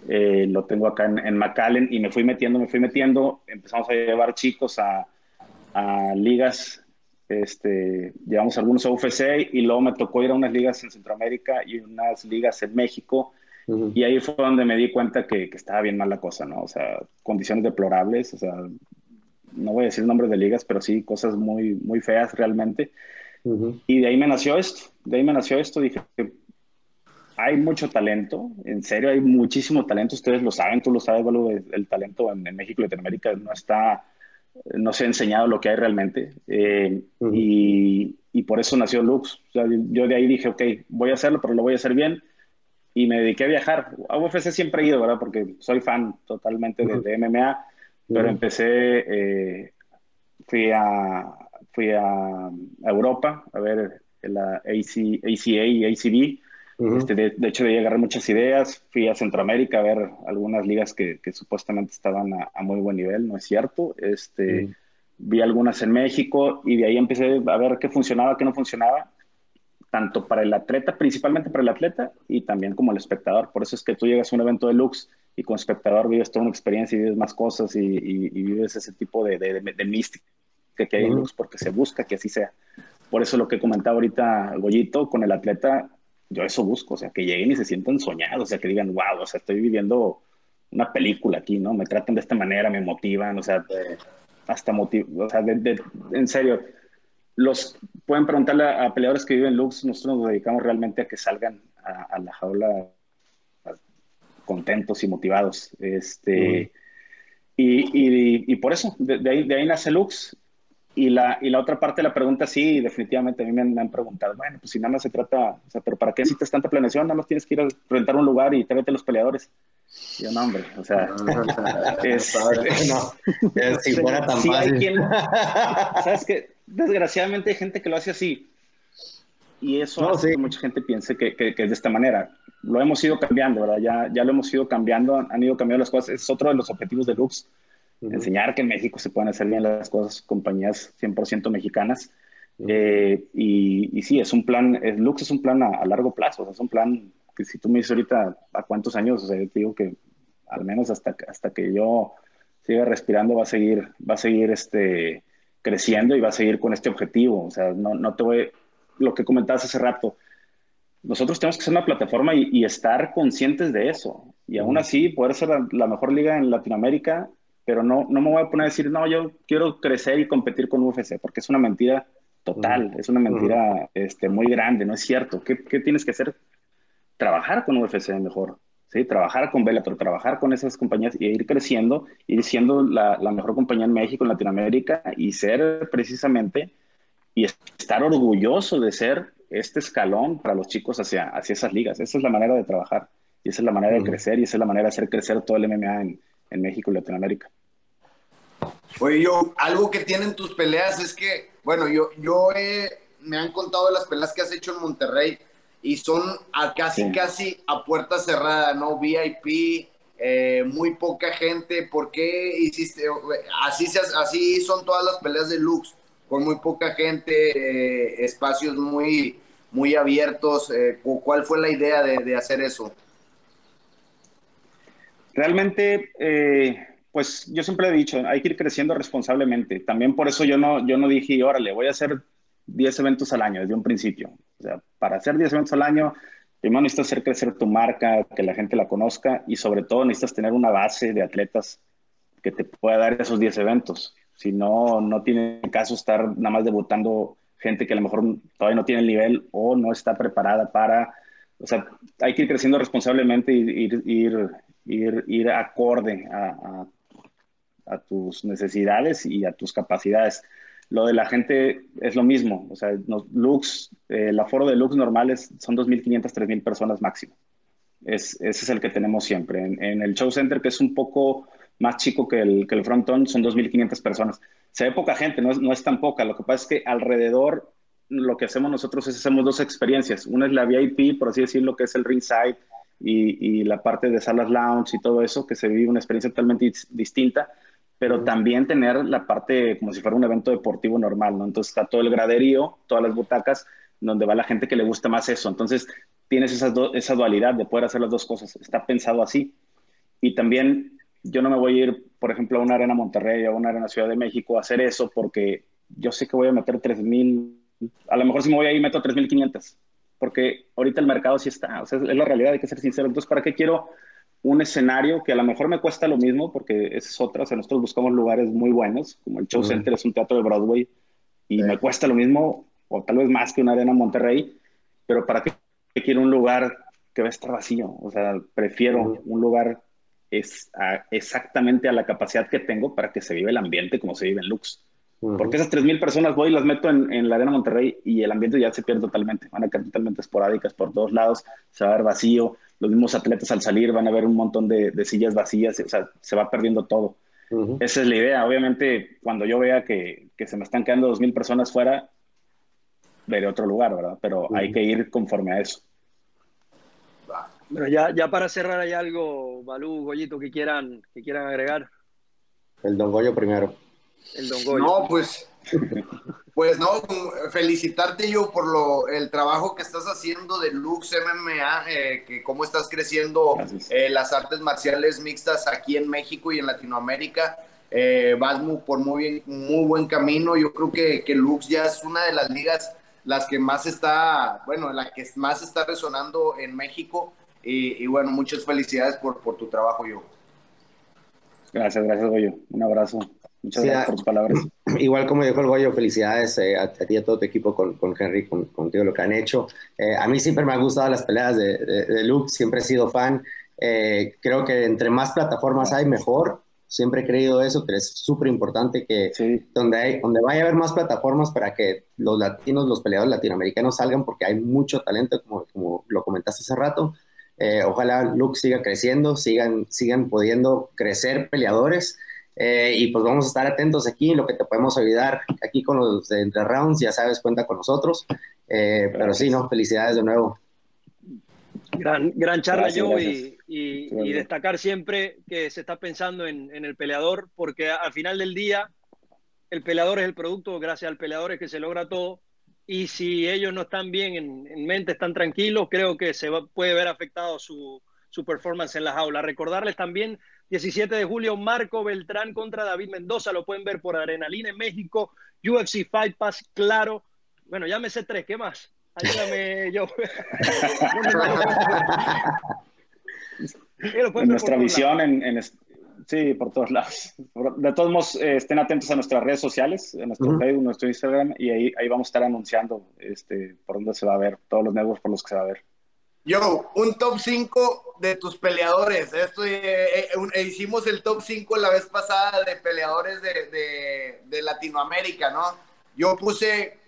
Speaker 4: Eh, lo tengo acá en, en, McAllen y me fui metiendo, me fui metiendo. Empezamos a llevar chicos a, a ligas, este, llevamos algunos a UFC y luego me tocó ir a unas ligas en Centroamérica y unas ligas en México. Y ahí fue donde me di cuenta que, que, estaba bien mal la cosa, ¿no? O sea, condiciones deplorables, o sea, no voy a decir nombres de ligas, pero sí cosas muy, muy feas realmente. Y de ahí me nació esto, de ahí me nació esto, dije, hay mucho talento, en serio, hay muchísimo talento, ustedes lo saben, tú lo sabes, bueno, el, talento en, México y Latinoamérica no está, no se ha enseñado lo que hay realmente, eh, y, y, por eso nació Lux. O sea, yo de ahí dije, ok, voy a hacerlo, pero lo voy a hacer bien, y me dediqué a viajar. A UFC siempre he ido, ¿verdad? Porque soy fan totalmente de, MMA, pero empecé, eh, fui a, fui a, Europa a ver la AC, ACA y ACB. este, de, hecho, de ahí agarré muchas ideas. Fui a Centroamérica a ver algunas ligas que, que supuestamente estaban a, muy buen nivel, no es cierto. Este, Vi algunas en México y de ahí empecé a ver qué funcionaba, qué no funcionaba, tanto para el atleta, principalmente para el atleta y también como el espectador. Por eso es que tú llegas a un evento de Lux y como espectador vives toda una experiencia y vives más cosas y, y, y vives ese tipo de, de, de mística que, hay luz porque se busca que así sea. Por eso lo que comentaba ahorita Goyito con el atleta, yo eso busco, o sea, que lleguen y se sientan soñados, o sea, que digan, wow, o sea, estoy viviendo una película aquí, ¿no? Me tratan de esta manera, me motivan, o sea, hasta motivo, o sea, en serio, los pueden preguntarle a, peleadores que viven en Lux, nosotros nos dedicamos realmente a que salgan a, la jaula contentos y motivados. Este, y, y, por eso, de, ahí, de ahí nace Lux. Y la, y la otra parte de la pregunta, sí, definitivamente a mí me han, preguntado, bueno, pues si nada más se trata, o sea, pero ¿para qué necesitas tanta planeación? Nada más tienes que ir a rentar un lugar y tráete los peleadores. yo, no, hombre, o sea, es, no, si fuera tan fácil. Quien, ¿Sabes que Desgraciadamente hay gente que lo hace así. Y eso hace que mucha gente piense que, que, es de esta manera. Lo hemos ido cambiando, ¿verdad? Ya, ya lo hemos ido cambiando, han, han ido cambiando las cosas. Es otro de los objetivos de Lux enseñar que en México se pueden hacer bien las cosas, compañías 100% mexicanas. Eh, y, y, sí, es un plan, es, Lux es un plan a, largo plazo, o sea, es un plan que si tú me dices ahorita a cuántos años, o sea, te digo que al menos hasta, hasta que yo siga respirando va a seguir, va a seguir este, creciendo y va a seguir con este objetivo. O sea, no, no te voy, lo que comentabas hace rato, nosotros tenemos que ser una plataforma y, estar conscientes de eso. Y aún así, poder ser la, mejor liga en Latinoamérica, pero no, no me voy a poner a decir, no, yo quiero crecer y competir con UFC, porque es una mentira total, es una mentira este, muy grande, no es cierto. ¿Qué, ¿Qué, tienes que hacer? Trabajar con UFC mejor, ¿sí? Trabajar con Bellator, trabajar con esas compañías y ir creciendo, ir siendo la, la mejor compañía en México, en Latinoamérica y ser precisamente y estar orgulloso de ser este escalón para los chicos hacia, hacia esas ligas. Esa es la manera de trabajar y esa es la manera de crecer y esa es la manera de hacer crecer todo el MMA en, en México y Latinoamérica.
Speaker 3: Oye, yo, algo que tienen tus peleas es que, bueno, yo, yo me han contado de las peleas que has hecho en Monterrey y son a casi, casi a puerta cerrada, ¿no? VIP, eh, muy poca gente. ¿Por qué hiciste? Así, así son todas las peleas de Lux, con muy poca gente, eh, espacios muy, muy abiertos. Eh, ¿Cuál fue la idea de, hacer eso?
Speaker 4: Realmente, eh, pues yo siempre he dicho, hay que ir creciendo responsablemente. También por eso yo no, yo no dije, órale, voy a hacer 10 eventos al año desde un principio. O sea, para hacer 10 eventos al año, primero necesitas hacer crecer tu marca, que la gente la conozca y sobre todo necesitas tener una base de atletas que te pueda dar esos 10 eventos. Si no, no tiene caso estar nada más debutando gente que a lo mejor todavía no tiene el nivel o no está preparada para, o sea, hay que ir creciendo responsablemente y ir, ir, ir, acorde a, tus necesidades y a tus capacidades. Lo de la gente es lo mismo, o sea, Lux, eh, el aforo de Lux normales son 2.500, 3.000 personas máximo. Es, ese es el que tenemos siempre. En, en, el show center, que es un poco más chico que el, que el frontón, son 2.500 personas se ve poca gente, no es, no es tan poca. Lo que pasa es que alrededor lo que hacemos nosotros es hacemos dos experiencias. Una es la VIP, por así decirlo, que es el ringside y, y la parte de salas lounge y todo eso, que se vive una experiencia totalmente distinta, pero también tener la parte como si fuera un evento deportivo normal, ¿no? Entonces está todo el graderío, todas las butacas, donde va la gente que le gusta más eso. Entonces tienes esa, esa dualidad de poder hacer las dos cosas. Está pensado así. Y también yo no me voy a ir, por ejemplo, a una arena Monterrey o a una arena Ciudad de México a hacer eso porque yo sé que voy a meter 3.000, a lo mejor si me voy ahí meto 3.500, porque ahorita el mercado sí está, o sea, es la realidad, hay que ser sincero. Entonces, ¿para qué quiero un escenario que a lo mejor me cuesta lo mismo? Porque esa es otra, o sea, nosotros buscamos lugares muy buenos, como el Show Center es un teatro de Broadway, y me cuesta lo mismo, o tal vez más que una arena Monterrey, pero ¿para qué quiero un lugar que va a estar vacío? O sea, prefiero un lugar es exactamente a la capacidad que tengo para que se vive el ambiente como se vive en Lux. Porque esas 3.000 personas voy y las meto en, la Arena Monterrey y el ambiente ya se pierde totalmente. Van a quedar totalmente esporádicas por todos lados, se va a ver vacío. Los mismos atletas al salir van a ver un montón de, sillas vacías, o sea, se va perdiendo todo. Esa es la idea. Obviamente, cuando yo vea que, que se me están quedando 2.000 personas fuera, veré otro lugar, ¿verdad? Pero hay que ir conforme a eso.
Speaker 1: Bueno, ya, ya para cerrar, ¿hay algo, Balú, Goyito, que quieran, que quieran agregar?
Speaker 2: El Don Goyo primero.
Speaker 1: El Don Goyo.
Speaker 3: No, pues, pues no, felicitarte yo por lo, el trabajo que estás haciendo de Lux MMA, eh, que cómo estás creciendo eh, las artes marciales mixtas aquí en México y en Latinoamérica. Eh, vas muy, por muy, bien, muy buen camino. Yo creo que, que Lux ya es una de las ligas las que más está, bueno, la que más está resonando en México y, bueno, muchas felicidades por, por, tu trabajo, yo.
Speaker 4: Gracias, gracias, Goyo. Un abrazo. Muchas gracias por tus palabras.
Speaker 2: Igual como dijo el Goyo, felicidades eh, a, ti y a todo tu equipo con, con Henry, con, contigo lo que han hecho. Eh, a mí siempre me han gustado las peleas de, de, Luke, siempre he sido fan. Eh, creo que entre más plataformas hay, mejor. Siempre he creído eso, que es súper importante que donde, hay, donde vaya a haber más plataformas para que los latinos, los peleadores latinoamericanos salgan, porque hay mucho talento, como, como lo comentaste hace rato. Eh, ojalá Luke siga creciendo, sigan, sigan pudiendo crecer peleadores. Eh, y pues vamos a estar atentos aquí, lo que te podemos ayudar aquí con los de Entre Rounds, ya sabes, cuenta con nosotros. Eh, pero sí, ¿no? Felicidades de nuevo.
Speaker 1: Gran, gran charla, yo, y, y, destacar siempre que se está pensando en, en, el peleador, porque al final del día el peleador es el producto, gracias al peleador es que se logra todo. Y si ellos no están bien en, mente, están tranquilos, creo que se puede ver afectado su, su performance en la jaula. Recordarles también, 17 de julio, Marco Beltrán contra David Mendoza, lo pueden ver por Adrenalina en México, UFC Fight Pass, claro. Bueno, ya me sé tres, ¿qué más? Ayúdame yo.
Speaker 4: en nuestra visión, en, sí, por todos lados. De todos modos, eh, estén atentos a nuestras redes sociales, en nuestro Facebook, nuestro Instagram, y ahí, ahí vamos a estar anunciando este, por dónde se va a ver, todos los negocios por los que se va a ver.
Speaker 3: Yo, un top 5 de tus peleadores. Esto, eh, eh, hicimos el top 5 la vez pasada de peleadores de, de, Latinoamérica, ¿no? Yo puse,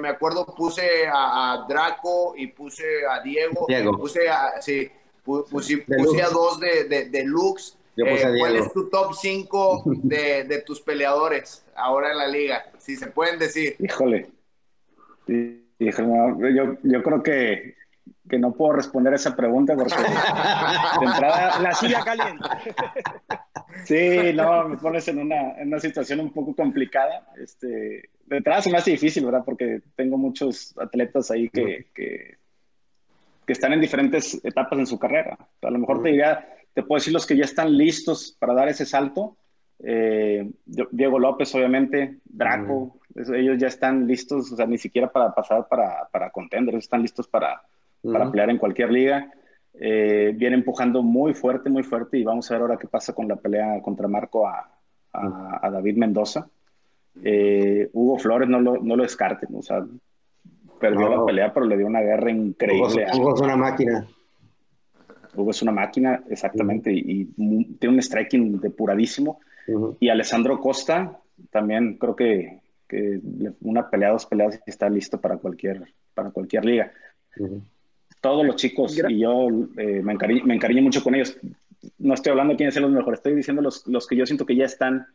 Speaker 3: me acuerdo, puse a, Draco y puse a Diego.
Speaker 2: Diego.
Speaker 3: Puse a, sí, puse, a dos de, de, Lux. Eh, ¿Cuál es tu top 5 de, de, tus peleadores ahora en la liga? Si se pueden decir.
Speaker 4: Híjole. Híjole yo, yo creo que, que, no puedo responder esa pregunta porque
Speaker 1: de entrada... La silla caliente.
Speaker 4: Sí, no, me pones en una, en una situación un poco complicada. Este, de entrada se me hace difícil, ¿verdad? Porque tengo muchos atletas ahí que, que, que están en diferentes etapas en su carrera. A lo mejor te diría te puedo decir los que ya están listos para dar ese salto. Eh, Diego López, obviamente, Draco, ellos ya están listos, o sea, ni siquiera para pasar para, para contender, están listos para, para pelear en cualquier liga. Eh, viene empujando muy fuerte, muy fuerte, y vamos a ver ahora qué pasa con la pelea contra Marco a, a, David Mendoza. Eh, Hugo Flores no lo, no lo descarten, o sea, perdió la pelea, pero le dio una guerra increíble.
Speaker 2: Hugo es una máquina.
Speaker 4: Hugo es una máquina, exactamente, y, tiene un striking depuradísimo. Y Alessandro Costa, también creo que, una pelea, dos peleas está listo para cualquier, para cualquier liga. Todos los chicos, y yo eh, me, encariño, mucho con ellos. No estoy hablando de quiénes son los mejores, estoy diciendo los, los que yo siento que ya están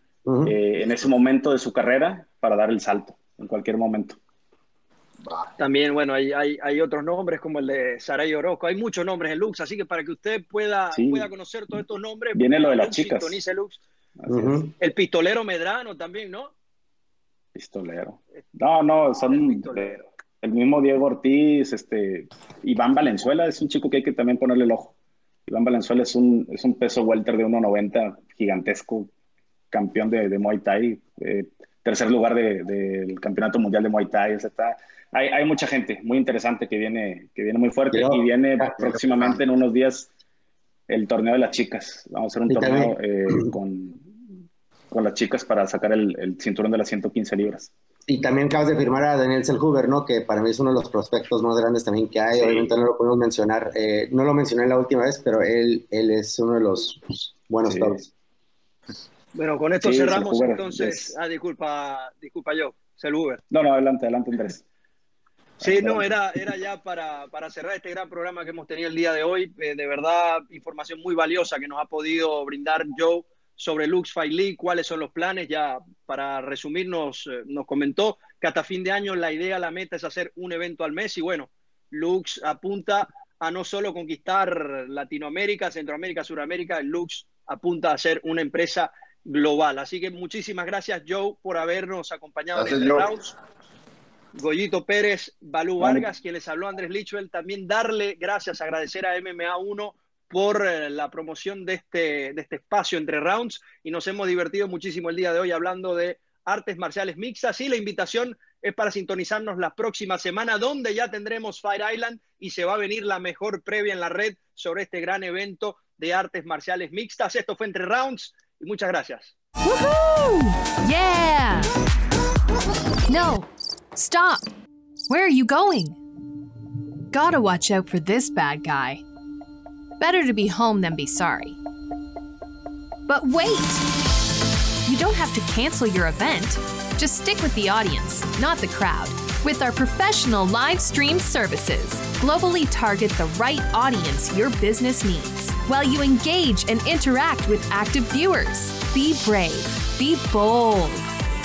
Speaker 4: eh, en ese momento de su carrera para dar el salto, en cualquier momento.
Speaker 1: También, bueno, hay, hay, hay, otros nombres como el de Saray Orozco. Hay muchos nombres en Lux, así que para que usted pueda, pueda conocer todos estos nombres.
Speaker 4: Viene lo de las chicas.
Speaker 1: Lux. El pistolero Medrano también, ¿no?
Speaker 4: Pistolero. No, no, son el, mismo Diego Ortiz, este, Iván Valenzuela es un chico que hay que también ponerle el ojo. Iván Valenzuela es un, es un peso welter de 1.90, gigantesco, campeón de, de Muay Thai, eh, tercer lugar del Campeonato Mundial de Muay Thai. O sea, está, hay, mucha gente muy interesante que viene, que viene muy fuerte y viene próximamente en unos días el torneo de las chicas. Vamos a hacer un torneo eh, con, con, las chicas para sacar el, cinturón de las 115 libras.
Speaker 2: Y también acabas de firmar a Daniel Selhuber, ¿no? Que para mí es uno de los prospectos más grandes también que hay. Obviamente no lo podemos mencionar. Eh, no lo mencioné la última vez, pero él, él es uno de los buenos sí.
Speaker 1: Bueno, con esto cerramos entonces. Ah, disculpa, disculpa yo, Selhuber.
Speaker 4: No, no, adelante, adelante, Andrés.
Speaker 1: Sí, no, era, era ya para, para, cerrar este gran programa que hemos tenido el día de hoy. Eh, de verdad, información muy valiosa que nos ha podido brindar Joe sobre Lux Fight League, cuáles son los planes. Ya para resumirnos, nos, eh, nos comentó que hasta fin de año la idea, la meta es hacer un evento al mes y bueno, Lux apunta a no solo conquistar Latinoamérica, Centroamérica, Suramérica, Lux apunta a ser una empresa global. Así que muchísimas gracias Joe por habernos acompañado en este rounds. Goyito Pérez, Balú Vargas, quien les habló Andrés Lichwell, también darle gracias, agradecer a MMA1 por eh, la promoción de este, de este espacio entre rounds y nos hemos divertido muchísimo el día de hoy hablando de artes marciales mixtas y la invitación es para sintonizarnos la próxima semana donde ya tendremos Fire Island y se va a venir la mejor previa en la red sobre este gran evento de artes marciales mixtas. Esto fue Entre Rounds y muchas gracias.
Speaker 5: Yeah! No. Stop! Where are you going? Gotta watch out for this bad guy. Better to be home than be sorry. But wait! You don't have to cancel your event. Just stick with the audience, not the crowd. With our professional live stream services, globally target the right audience your business needs while you engage and interact with active viewers. Be brave, be bold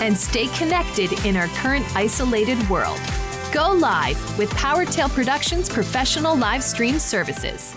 Speaker 5: and stay connected in our current isolated world. Go live with PowerTail Productions professional live stream services.